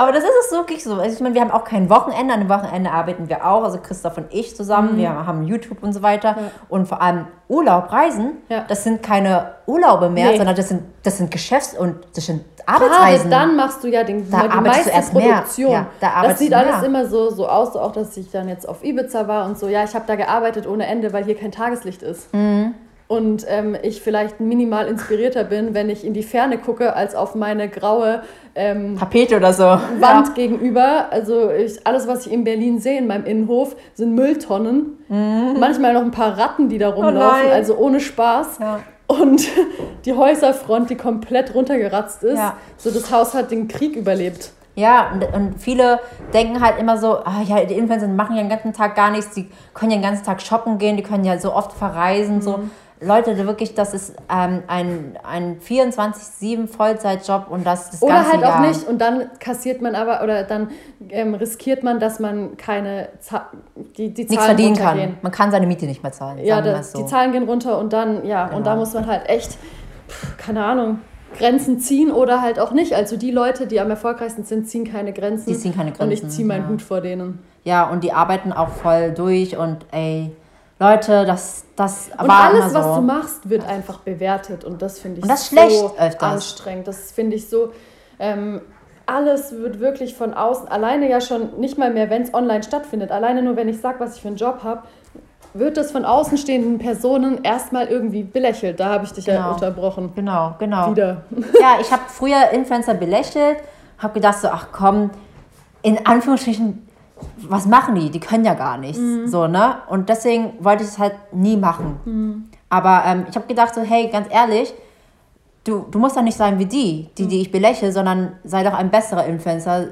Aber das ist es wirklich so. Also ich meine, wir haben auch kein Wochenende. An dem Wochenende arbeiten wir auch. Also Christoph und ich zusammen. Mhm. Wir haben YouTube und so weiter. Ja. Und vor allem Urlaub, Reisen, ja. das sind keine Urlaube mehr, nee. sondern das sind, das sind Geschäfts- und das sind Arbeitsreisen. Gerade dann machst du ja den, da die meiste Produktion. Ja, da das sieht alles immer so, so aus, auch dass ich dann jetzt auf Ibiza war und so. Ja, ich habe da gearbeitet ohne Ende, weil hier kein Tageslicht ist. Mhm und ähm, ich vielleicht minimal inspirierter bin, wenn ich in die Ferne gucke, als auf meine graue ähm, Tapete oder so Wand ja. gegenüber. Also ich, alles, was ich in Berlin sehe in meinem Innenhof, sind Mülltonnen. Mhm. Manchmal noch ein paar Ratten, die da oh rumlaufen, oh also ohne Spaß. Ja. Und die Häuserfront, die komplett runtergeratzt ist. Ja. So das Haus hat den Krieg überlebt. Ja, und, und viele denken halt immer so, ah, ja, die Influencer machen ja den ganzen Tag gar nichts, die können ja den ganzen Tag shoppen gehen, die können ja so oft verreisen, mhm. so. Leute, wirklich, das ist ähm, ein, ein 24-7 Vollzeitjob und das das Oder halt Jahr. auch nicht und dann kassiert man aber oder dann ähm, riskiert man, dass man keine Za die, die Zahlen Nichts verdienen kann. Man kann seine Miete nicht mehr zahlen. Ja, das, so. die Zahlen gehen runter und dann, ja, genau. und da genau. muss man halt echt, keine Ahnung, Grenzen ziehen oder halt auch nicht. Also die Leute, die am erfolgreichsten sind, ziehen keine Grenzen. Die ziehen keine Grenzen. Und ich ziehe meinen ja. Hut vor denen. Ja, und die arbeiten auch voll durch und ey, Leute, das, das und war alles, so. was du machst, wird einfach bewertet und das finde ich und das so schlecht anstrengend. Das finde ich so. Ähm, alles wird wirklich von außen, alleine ja schon nicht mal mehr, wenn es online stattfindet, alleine nur, wenn ich sage, was ich für einen Job habe, wird das von außenstehenden Personen erstmal irgendwie belächelt. Da habe ich dich genau. ja unterbrochen. Genau, genau. Wieder. Ja, ich habe früher Influencer belächelt, habe gedacht so, ach komm, in Anführungsstrichen, was machen die? Die können ja gar nichts. Mhm. So, ne? Und deswegen wollte ich es halt nie machen. Mhm. Aber ähm, ich habe gedacht, so, hey, ganz ehrlich, du, du musst doch nicht sein wie die, die, die ich belächle, sondern sei doch ein besserer Influencer.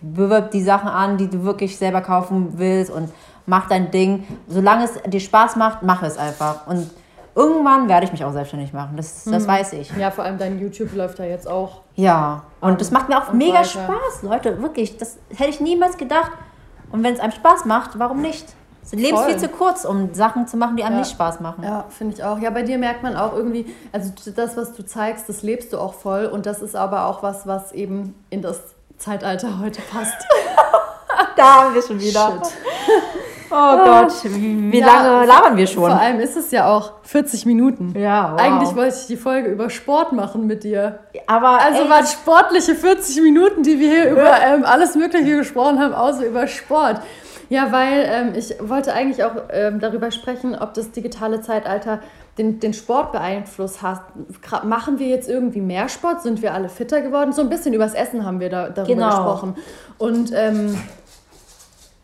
Bewirb die Sachen an, die du wirklich selber kaufen willst und mach dein Ding. Solange es dir Spaß macht, mach es einfach. Und irgendwann werde ich mich auch selbstständig machen. Das, das mhm. weiß ich. Ja, vor allem dein YouTube läuft ja jetzt auch. Ja, und das macht mir auch mega weiter. Spaß, Leute. Wirklich, das hätte ich niemals gedacht. Und wenn es einem Spaß macht, warum nicht? Das Leben ist viel zu kurz, um Sachen zu machen, die einem ja. nicht Spaß machen. Ja, finde ich auch. Ja, bei dir merkt man auch irgendwie, also das, was du zeigst, das lebst du auch voll. Und das ist aber auch was, was eben in das Zeitalter heute passt. da haben wir schon wieder. Shit. Oh Gott, wie ja, lange labern wir schon? Vor allem ist es ja auch 40 Minuten. Ja, wow. Eigentlich wollte ich die Folge über Sport machen mit dir. Aber also echt? waren sportliche 40 Minuten, die wir hier über ähm, alles Mögliche gesprochen haben, außer über Sport. Ja, weil ähm, ich wollte eigentlich auch ähm, darüber sprechen, ob das digitale Zeitalter den, den Sport beeinflusst hat. Machen wir jetzt irgendwie mehr Sport? Sind wir alle fitter geworden? So ein bisschen übers Essen haben wir da, darüber genau. gesprochen. Und ähm,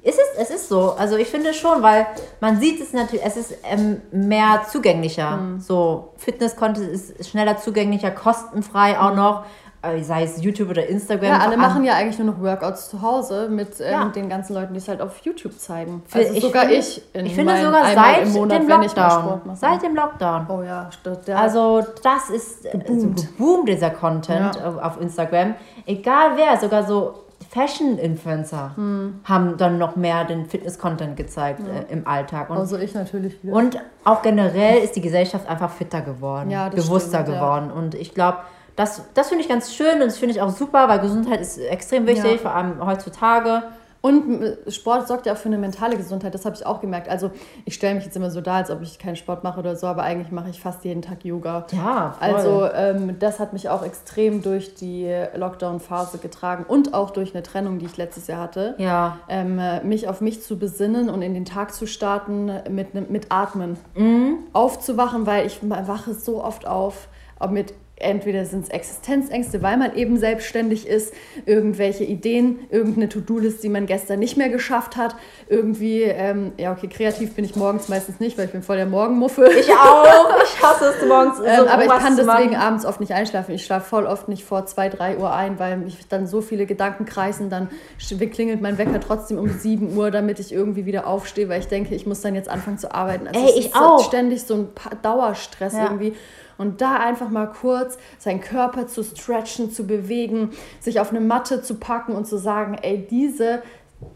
es ist, es ist so. Also ich finde schon, weil man sieht es natürlich, es ist ähm, mehr zugänglicher. Mhm. So, Fitness-Content ist schneller zugänglicher, kostenfrei auch mhm. noch. Äh, sei es YouTube oder Instagram. Ja, alle machen ja eigentlich nur noch Workouts zu Hause mit ähm, ja. den ganzen Leuten, die es halt auf YouTube zeigen. Also ich sogar finde, ich. In ich finde sogar seit Monat, dem Lockdown. Seit dem Lockdown. Oh ja, stimmt. Also das ist geboomt, also geboomt dieser Content ja. auf Instagram. Egal wer, sogar so Fashion-Influencer hm. haben dann noch mehr den Fitness-Content gezeigt ja. äh, im Alltag. Und, also ich natürlich. Wieder. Und auch generell ist die Gesellschaft einfach fitter geworden, ja, bewusster stimmt, geworden. Ja. Und ich glaube, das, das finde ich ganz schön und das finde ich auch super, weil Gesundheit ist extrem wichtig, vor allem heutzutage. Und Sport sorgt ja auch für eine mentale Gesundheit, das habe ich auch gemerkt. Also ich stelle mich jetzt immer so da, als ob ich keinen Sport mache oder so, aber eigentlich mache ich fast jeden Tag Yoga. Ja, voll. Also ähm, das hat mich auch extrem durch die Lockdown-Phase getragen und auch durch eine Trennung, die ich letztes Jahr hatte. Ja. Ähm, mich auf mich zu besinnen und in den Tag zu starten mit, mit Atmen. Mhm. Aufzuwachen, weil ich wache so oft auf, mit entweder sind es Existenzängste, weil man eben selbstständig ist, irgendwelche Ideen, irgendeine To-Do-List, die man gestern nicht mehr geschafft hat, irgendwie, ähm, ja okay, kreativ bin ich morgens meistens nicht, weil ich bin voll der Morgenmuffe. Ich auch, ich hasse es morgens. So ähm, aber ich kann deswegen abends oft nicht einschlafen. Ich schlafe voll oft nicht vor 2, 3 Uhr ein, weil mich dann so viele Gedanken kreisen, dann klingelt mein Wecker trotzdem um 7 Uhr, damit ich irgendwie wieder aufstehe, weil ich denke, ich muss dann jetzt anfangen zu arbeiten. Also Ey, ich auch. ständig so ein Dauerstress ja. irgendwie. Und da einfach mal kurz seinen Körper zu stretchen, zu bewegen, sich auf eine Matte zu packen und zu sagen, ey, diese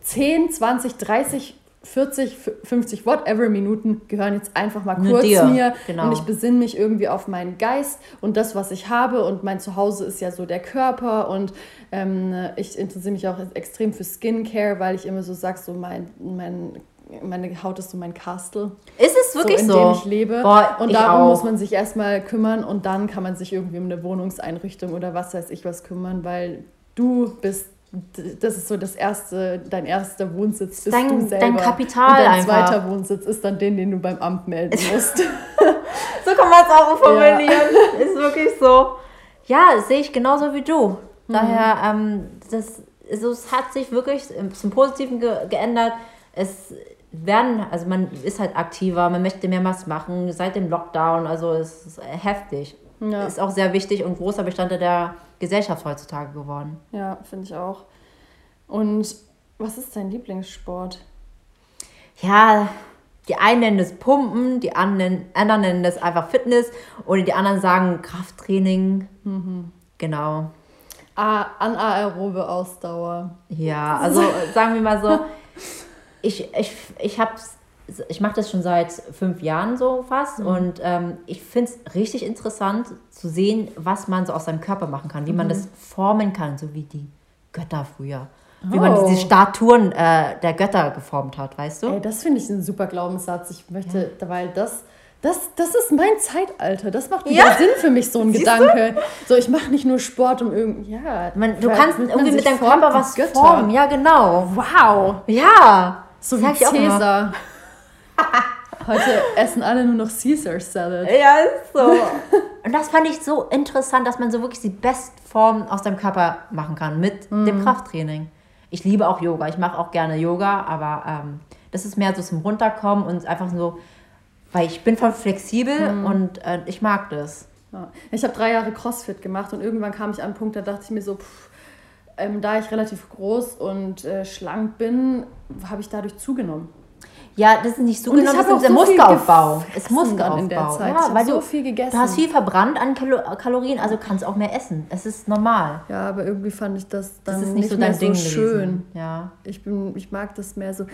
10, 20, 30 40, 50, whatever Minuten gehören jetzt einfach mal kurz mir. Genau. und ich besinne mich irgendwie auf meinen Geist und das, was ich habe. Und mein Zuhause ist ja so der Körper. Und ähm, ich interessiere mich auch extrem für Skincare, weil ich immer so sage, so mein, mein meine Haut ist so mein Castle. Ist es wirklich so? In dem ich lebe. Boah, und darum auch. muss man sich erstmal kümmern und dann kann man sich irgendwie um eine Wohnungseinrichtung oder was weiß ich was kümmern, weil du bist das ist so das erste, dein erster Wohnsitz ist dein, du selber. Dein Kapital und dein einfach. zweiter Wohnsitz ist dann den, den du beim Amt melden musst. so kann man es auch formulieren. Ja. Ist wirklich so. Ja, sehe ich genauso wie du. Mhm. Daher, ähm, das, also es hat sich wirklich zum Positiven ge geändert. Es werden, also man ist halt aktiver, man möchte mehr was machen seit dem Lockdown, also es ist heftig. Ja. Ist auch sehr wichtig und großer Bestandteil der Gesellschaft heutzutage geworden. Ja, finde ich auch. Und was ist dein Lieblingssport? Ja, die einen nennen es Pumpen, die anderen, anderen nennen es einfach Fitness oder die anderen sagen Krafttraining. Mhm. Genau. Ah, anaerobe Ausdauer. Ja, also sagen wir mal so, ich, ich, ich habe ich mache das schon seit fünf Jahren so fast mhm. und ähm, ich finde es richtig interessant zu sehen, was man so aus seinem Körper machen kann, wie mhm. man das formen kann, so wie die Götter früher. Wie oh. man diese Statuen äh, der Götter geformt hat, weißt du? Ey, das finde ich ein super Glaubenssatz. Ich möchte, ja. weil das, das, das ist mein Zeitalter. Das macht wieder ja. Sinn für mich, so ein Siehst Gedanke. Du? So, ich mache nicht nur Sport, um irgendwie, ja. Man, du kannst irgendwie mit deinem Körper was Götter. formen. Ja, genau. Wow. Ja. So wie Cäsar. Heute essen alle nur noch Caesar Salad. Ja, ist so. Und das fand ich so interessant, dass man so wirklich die Bestform aus deinem Körper machen kann mit mm. dem Krafttraining. Ich liebe auch Yoga. Ich mache auch gerne Yoga, aber ähm, das ist mehr so zum Runterkommen und einfach so, weil ich bin voll flexibel mm. und äh, ich mag das. Ja. Ich habe drei Jahre CrossFit gemacht und irgendwann kam ich an einen Punkt, da dachte ich mir so, pff, ähm, da ich relativ groß und äh, schlank bin, habe ich dadurch zugenommen. Ja, das ist nicht so genau, das ist der so Muskelaufbau. Es Muskelaufbau. In der Zeit. Ja, weil so du, viel gegessen. Du hast viel verbrannt an Kalorien, also kannst auch mehr essen. Es ist normal. Ja, aber irgendwie fand ich das dann das ist nicht, nicht so mehr so schön. Ja. Ich, bin, ich mag das mehr so.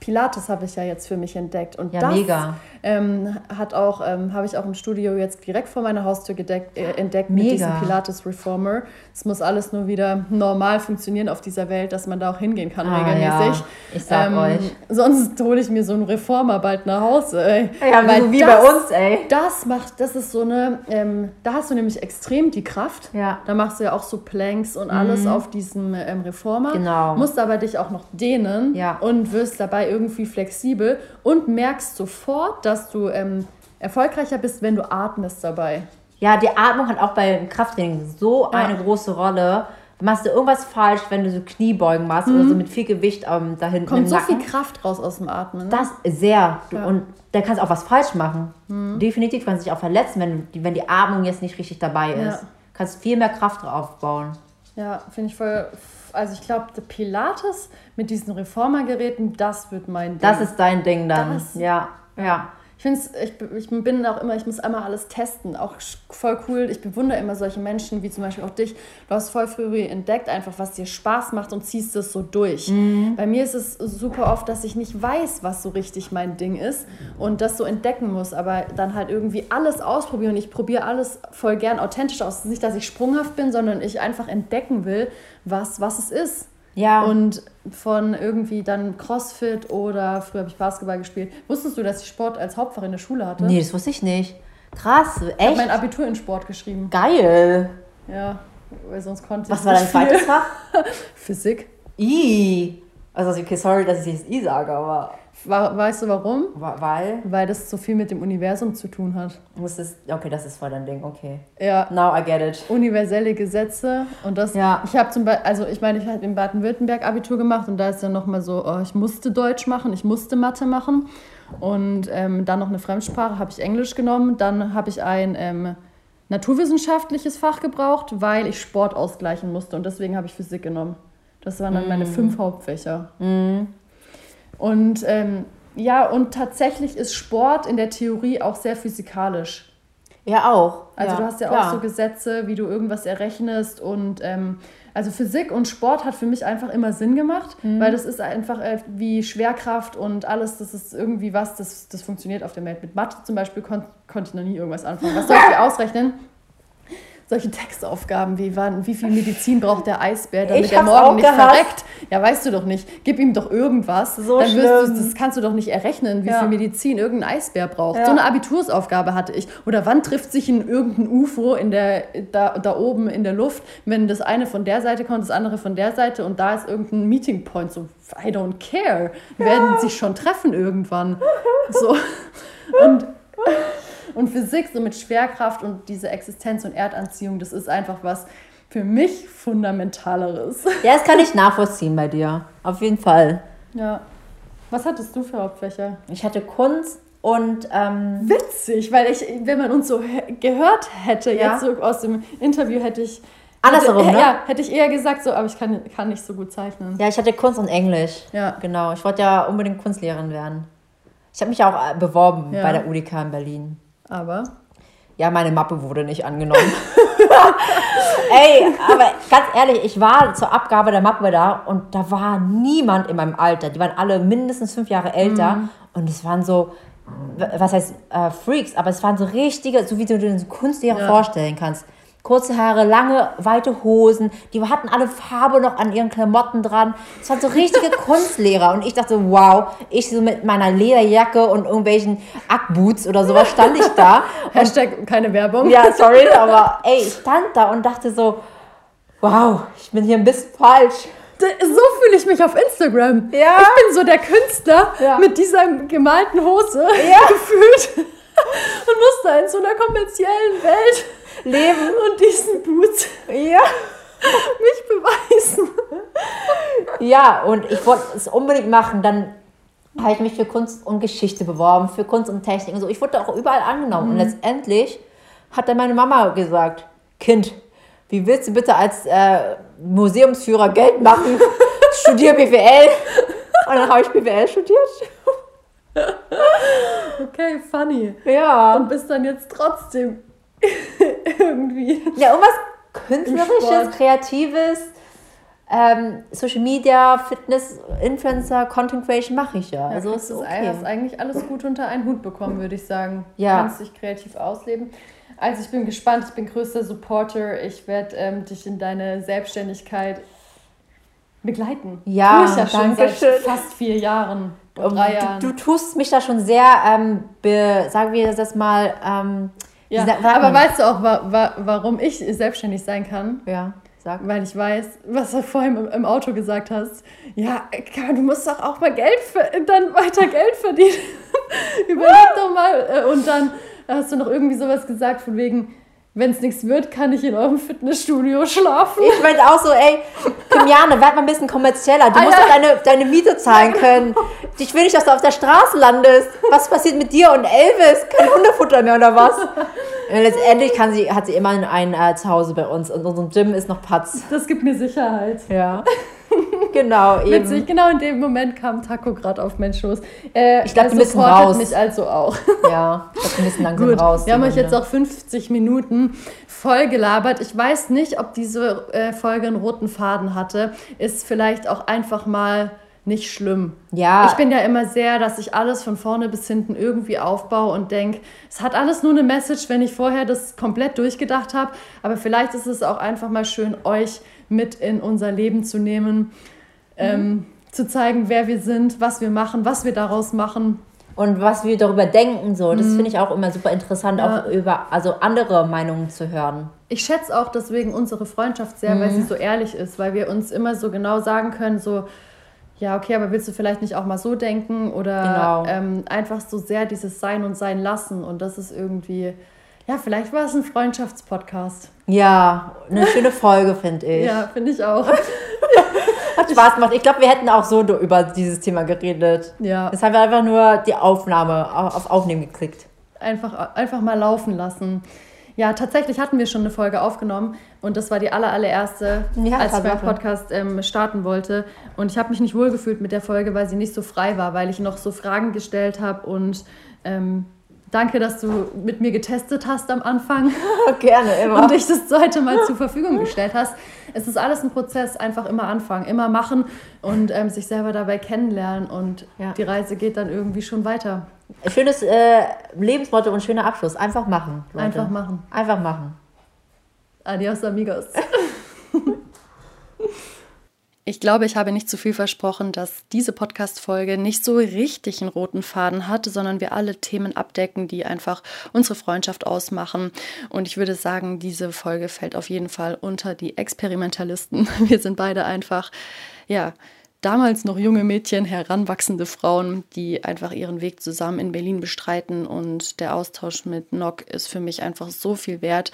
Pilates habe ich ja jetzt für mich entdeckt. Und ja, das mega. Ähm, hat auch, ähm, habe ich auch im Studio jetzt direkt vor meiner Haustür gedeckt, äh, entdeckt mega. mit diesem Pilates Reformer. Es muss alles nur wieder normal funktionieren auf dieser Welt, dass man da auch hingehen kann ah, regelmäßig. Ja. Ich sag ähm, euch. Sonst hole ich mir so einen Reformer bald nach Hause. Ey. Ja, Weil wie das, bei uns, ey. Das macht, das ist so eine, ähm, da hast du nämlich extrem die Kraft. Ja. Da machst du ja auch so Planks und alles mhm. auf diesem ähm, Reformer. Genau. Musst aber dich auch noch dehnen ja. und wirst dabei irgendwie flexibel und merkst sofort, dass du ähm, erfolgreicher bist, wenn du atmest dabei. Ja, die Atmung hat auch beim Krafttraining so ja. eine große Rolle. Machst du irgendwas falsch, wenn du so Kniebeugen machst mhm. oder so mit viel Gewicht ähm, da hinten Kommt so viel Kraft raus aus dem Atmen. Ne? Das sehr. Ja. Und da kannst du auch was falsch machen. Mhm. Definitiv kannst du dich auch verletzen, wenn, wenn die Atmung jetzt nicht richtig dabei ist. Ja. Kannst viel mehr Kraft aufbauen. Ja, finde ich voll, also ich glaube, Pilates mit diesen Reformergeräten, das wird mein Ding. Das ist dein Ding dann. Das, ja, ja. Ich finde ich, ich bin auch immer, ich muss einmal alles testen. Auch voll cool. Ich bewundere immer solche Menschen, wie zum Beispiel auch dich. Du hast voll früh entdeckt, einfach was dir Spaß macht und ziehst es so durch. Mhm. Bei mir ist es super oft, dass ich nicht weiß, was so richtig mein Ding ist und das so entdecken muss, aber dann halt irgendwie alles ausprobieren. Ich probiere alles voll gern authentisch aus. Nicht, dass ich sprunghaft bin, sondern ich einfach entdecken will, was, was es ist. Ja. Und von irgendwie dann Crossfit oder früher habe ich Basketball gespielt. Wusstest du, dass ich Sport als Hauptfach in der Schule hatte? Nee, das wusste ich nicht. Krass, echt? Ich habe mein Abitur in Sport geschrieben. Geil. Ja, weil sonst konnte ich Was war dein zweites Fach? Physik. I. Also, okay, sorry, dass ich jetzt I sage, aber Weißt du warum? Weil? Weil das so viel mit dem Universum zu tun hat. Muss das, okay, das ist voll dein Ding, okay. Ja. Now I get it. Universelle Gesetze und das. Ja. Ich habe zum Beispiel, also ich meine, ich habe in Baden-Württemberg Abitur gemacht und da ist ja nochmal so, oh, ich musste Deutsch machen, ich musste Mathe machen und ähm, dann noch eine Fremdsprache habe ich Englisch genommen. Dann habe ich ein ähm, naturwissenschaftliches Fach gebraucht, weil ich Sport ausgleichen musste und deswegen habe ich Physik genommen. Das waren dann mm. meine fünf Hauptfächer. Mm. Und ähm, ja, und tatsächlich ist Sport in der Theorie auch sehr physikalisch. Ja, auch. Also ja, du hast ja klar. auch so Gesetze, wie du irgendwas errechnest und ähm, also Physik und Sport hat für mich einfach immer Sinn gemacht, mhm. weil das ist einfach äh, wie Schwerkraft und alles, das ist irgendwie was, das, das funktioniert auf der Welt. Mit Mathe zum Beispiel kon konnte ich noch nie irgendwas anfangen. Was soll ich ausrechnen? Solche Textaufgaben wie wann, wie viel Medizin braucht der Eisbär, damit er morgen nicht gehasst. verreckt. Ja, weißt du doch nicht. Gib ihm doch irgendwas. So dann wirst du, das kannst du doch nicht errechnen, wie ja. viel Medizin irgendein Eisbär braucht. Ja. So eine Abitursaufgabe hatte ich. Oder wann trifft sich ein irgendein UFO in der, da, da oben in der Luft, wenn das eine von der Seite kommt, das andere von der Seite und da ist irgendein Meeting Point. So, I don't care. Ja. Werden sich schon treffen irgendwann. So. Und und Physik, so mit Schwerkraft und diese Existenz und Erdanziehung, das ist einfach was für mich Fundamentaleres. Ja, das kann ich nachvollziehen bei dir. Auf jeden Fall. Ja. Was hattest du für Hauptfächer? Ich hatte Kunst und. Ähm Witzig, weil ich, wenn man uns so gehört hätte, ja. jetzt so aus dem Interview, hätte ich. Andersherum, hätte, ne? Ja, hätte ich eher gesagt, so, aber ich kann, kann nicht so gut zeichnen. Ja, ich hatte Kunst und Englisch. Ja. Genau. Ich wollte ja unbedingt Kunstlehrerin werden. Ich habe mich auch äh, beworben ja. bei der UDK in Berlin. Aber? Ja, meine Mappe wurde nicht angenommen. Ey, aber ganz ehrlich, ich war zur Abgabe der Mappe da und da war niemand in meinem Alter. Die waren alle mindestens fünf Jahre älter mhm. und es waren so, was heißt äh, Freaks, aber es waren so richtige, so wie du dir eine Kunstlehrer ja. vorstellen kannst kurze Haare, lange, weite Hosen. Die hatten alle Farbe noch an ihren Klamotten dran. Es waren so richtige Kunstlehrer. Und ich dachte, wow, ich so mit meiner Lederjacke und irgendwelchen Ackboots oder sowas stand ich da. Hashtag keine Werbung. Ja, sorry, aber ey, ich stand da und dachte so, wow, ich bin hier ein bisschen falsch. So fühle ich mich auf Instagram. Ja. Ich bin so der Künstler ja. mit dieser gemalten Hose ja. gefühlt und muss da in so einer kommerziellen Welt leben und diesen Boots ja. mich beweisen. Ja, und ich wollte es unbedingt machen. Dann habe ich mich für Kunst und Geschichte beworben, für Kunst und Technik und so. Ich wurde auch überall angenommen. Mhm. Und letztendlich hat dann meine Mama gesagt, Kind, wie willst du bitte als äh, Museumsführer Geld machen? Studier BWL. Und dann habe ich BWL studiert. Okay, funny. Ja. Und bist dann jetzt trotzdem irgendwie. Ja, irgendwas Künstlerisches, Kreatives, ähm, Social Media, Fitness, Influencer, Content Creation mache ich ja. ja also ist okay. hast eigentlich alles gut unter einen Hut bekommen, würde ich sagen. Ja. Du kannst dich kreativ ausleben. Also ich bin gespannt, ich bin größter Supporter. Ich werde ähm, dich in deine Selbstständigkeit begleiten. Ja, Tue ich ja schon seit schön. fast vier Jahren. Drei Jahren. Du, du, tust mich da schon sehr, ähm, be, sagen wir das mal, ähm, ja, aber weißt du auch, wa wa warum ich selbstständig sein kann? Ja, sag. Weil ich weiß, was du vorhin im, Auto gesagt hast. Ja, du musst doch auch mal Geld, dann weiter Geld verdienen. Überleg doch mal. Äh, und dann hast du noch irgendwie sowas gesagt von wegen, wenn es nichts wird, kann ich in eurem Fitnessstudio schlafen. Ich meine auch so, ey, Kimiane, werd mal ein bisschen kommerzieller. Du ah, musst doch deine, deine Miete zahlen können. Ich will nicht, dass du auf der Straße landest. Was passiert mit dir und Elvis? Kein Hundefutter mehr oder was? Und letztendlich kann sie, hat sie immer ein äh, Zuhause bei uns und unserem Gym ist noch Patz. Das gibt mir Sicherheit. Ja. Genau, eben. Witzig, genau in dem Moment kam Taco gerade auf meinen Schoß. Äh, ich glaube, die müssen raus. mich also auch. ja, ich glaube, die müssen langsam Gut, raus. Wir haben euch jetzt auch 50 Minuten voll gelabert. Ich weiß nicht, ob diese äh, Folge einen roten Faden hatte. Ist vielleicht auch einfach mal nicht schlimm. Ja. Ich bin ja immer sehr, dass ich alles von vorne bis hinten irgendwie aufbaue und denke, es hat alles nur eine Message, wenn ich vorher das komplett durchgedacht habe. Aber vielleicht ist es auch einfach mal schön, euch mit in unser Leben zu nehmen, ähm, mhm. zu zeigen, wer wir sind, was wir machen, was wir daraus machen. Und was wir darüber denken, so, das mhm. finde ich auch immer super interessant, ja. auch über also andere Meinungen zu hören. Ich schätze auch deswegen unsere Freundschaft sehr, mhm. weil sie so ehrlich ist, weil wir uns immer so genau sagen können, so, ja, okay, aber willst du vielleicht nicht auch mal so denken oder genau. ähm, einfach so sehr dieses Sein und Sein lassen und das ist irgendwie, ja, vielleicht war es ein Freundschaftspodcast. Ja, eine schöne Folge, finde ich. Ja, finde ich auch. Hat Spaß gemacht. Ich glaube, wir hätten auch so über dieses Thema geredet. Ja. Jetzt haben wir einfach nur die Aufnahme auf Aufnehmen geklickt. Einfach, einfach mal laufen lassen. Ja, tatsächlich hatten wir schon eine Folge aufgenommen und das war die aller, allererste, ja, als ich meinen Podcast ähm, starten wollte. Und ich habe mich nicht wohlgefühlt mit der Folge, weil sie nicht so frei war, weil ich noch so Fragen gestellt habe und ähm, Danke, dass du mit mir getestet hast am Anfang. Gerne, immer. Und dich das heute mal zur Verfügung gestellt hast. Es ist alles ein Prozess, einfach immer anfangen, immer machen und ähm, sich selber dabei kennenlernen und ja. die Reise geht dann irgendwie schon weiter. Schönes äh, Lebensmotto und schöner Abschluss. Einfach machen. Leute. Einfach machen. Einfach machen. Adios, amigos. Ich glaube, ich habe nicht zu viel versprochen, dass diese Podcast-Folge nicht so richtig einen roten Faden hat, sondern wir alle Themen abdecken, die einfach unsere Freundschaft ausmachen. Und ich würde sagen, diese Folge fällt auf jeden Fall unter die Experimentalisten. Wir sind beide einfach, ja, damals noch junge Mädchen, heranwachsende Frauen, die einfach ihren Weg zusammen in Berlin bestreiten. Und der Austausch mit Nock ist für mich einfach so viel wert.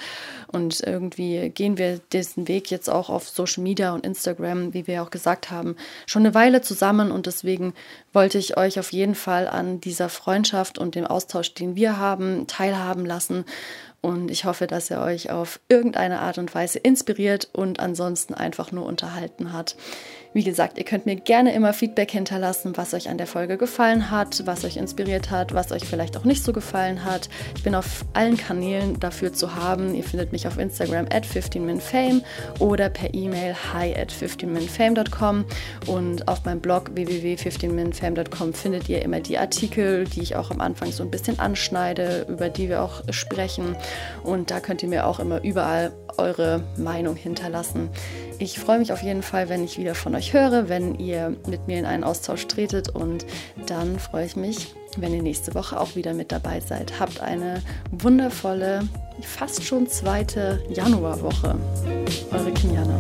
Und irgendwie gehen wir diesen Weg jetzt auch auf Social Media und Instagram, wie wir auch gesagt haben, schon eine Weile zusammen. Und deswegen wollte ich euch auf jeden Fall an dieser Freundschaft und dem Austausch, den wir haben, teilhaben lassen. Und ich hoffe, dass er euch auf irgendeine Art und Weise inspiriert und ansonsten einfach nur unterhalten hat. Wie gesagt, ihr könnt mir gerne immer Feedback hinterlassen, was euch an der Folge gefallen hat, was euch inspiriert hat, was euch vielleicht auch nicht so gefallen hat. Ich bin auf allen Kanälen dafür zu haben. Ihr findet mich auf Instagram at 15minfame oder per E-Mail hi at 15minfame.com und auf meinem Blog www.15minfame.com findet ihr immer die Artikel, die ich auch am Anfang so ein bisschen anschneide, über die wir auch sprechen. Und da könnt ihr mir auch immer überall eure Meinung hinterlassen. Ich freue mich auf jeden Fall, wenn ich wieder von euch höre, wenn ihr mit mir in einen Austausch tretet und dann freue ich mich, wenn ihr nächste Woche auch wieder mit dabei seid. Habt eine wundervolle, fast schon zweite Januarwoche. Eure Kimiana.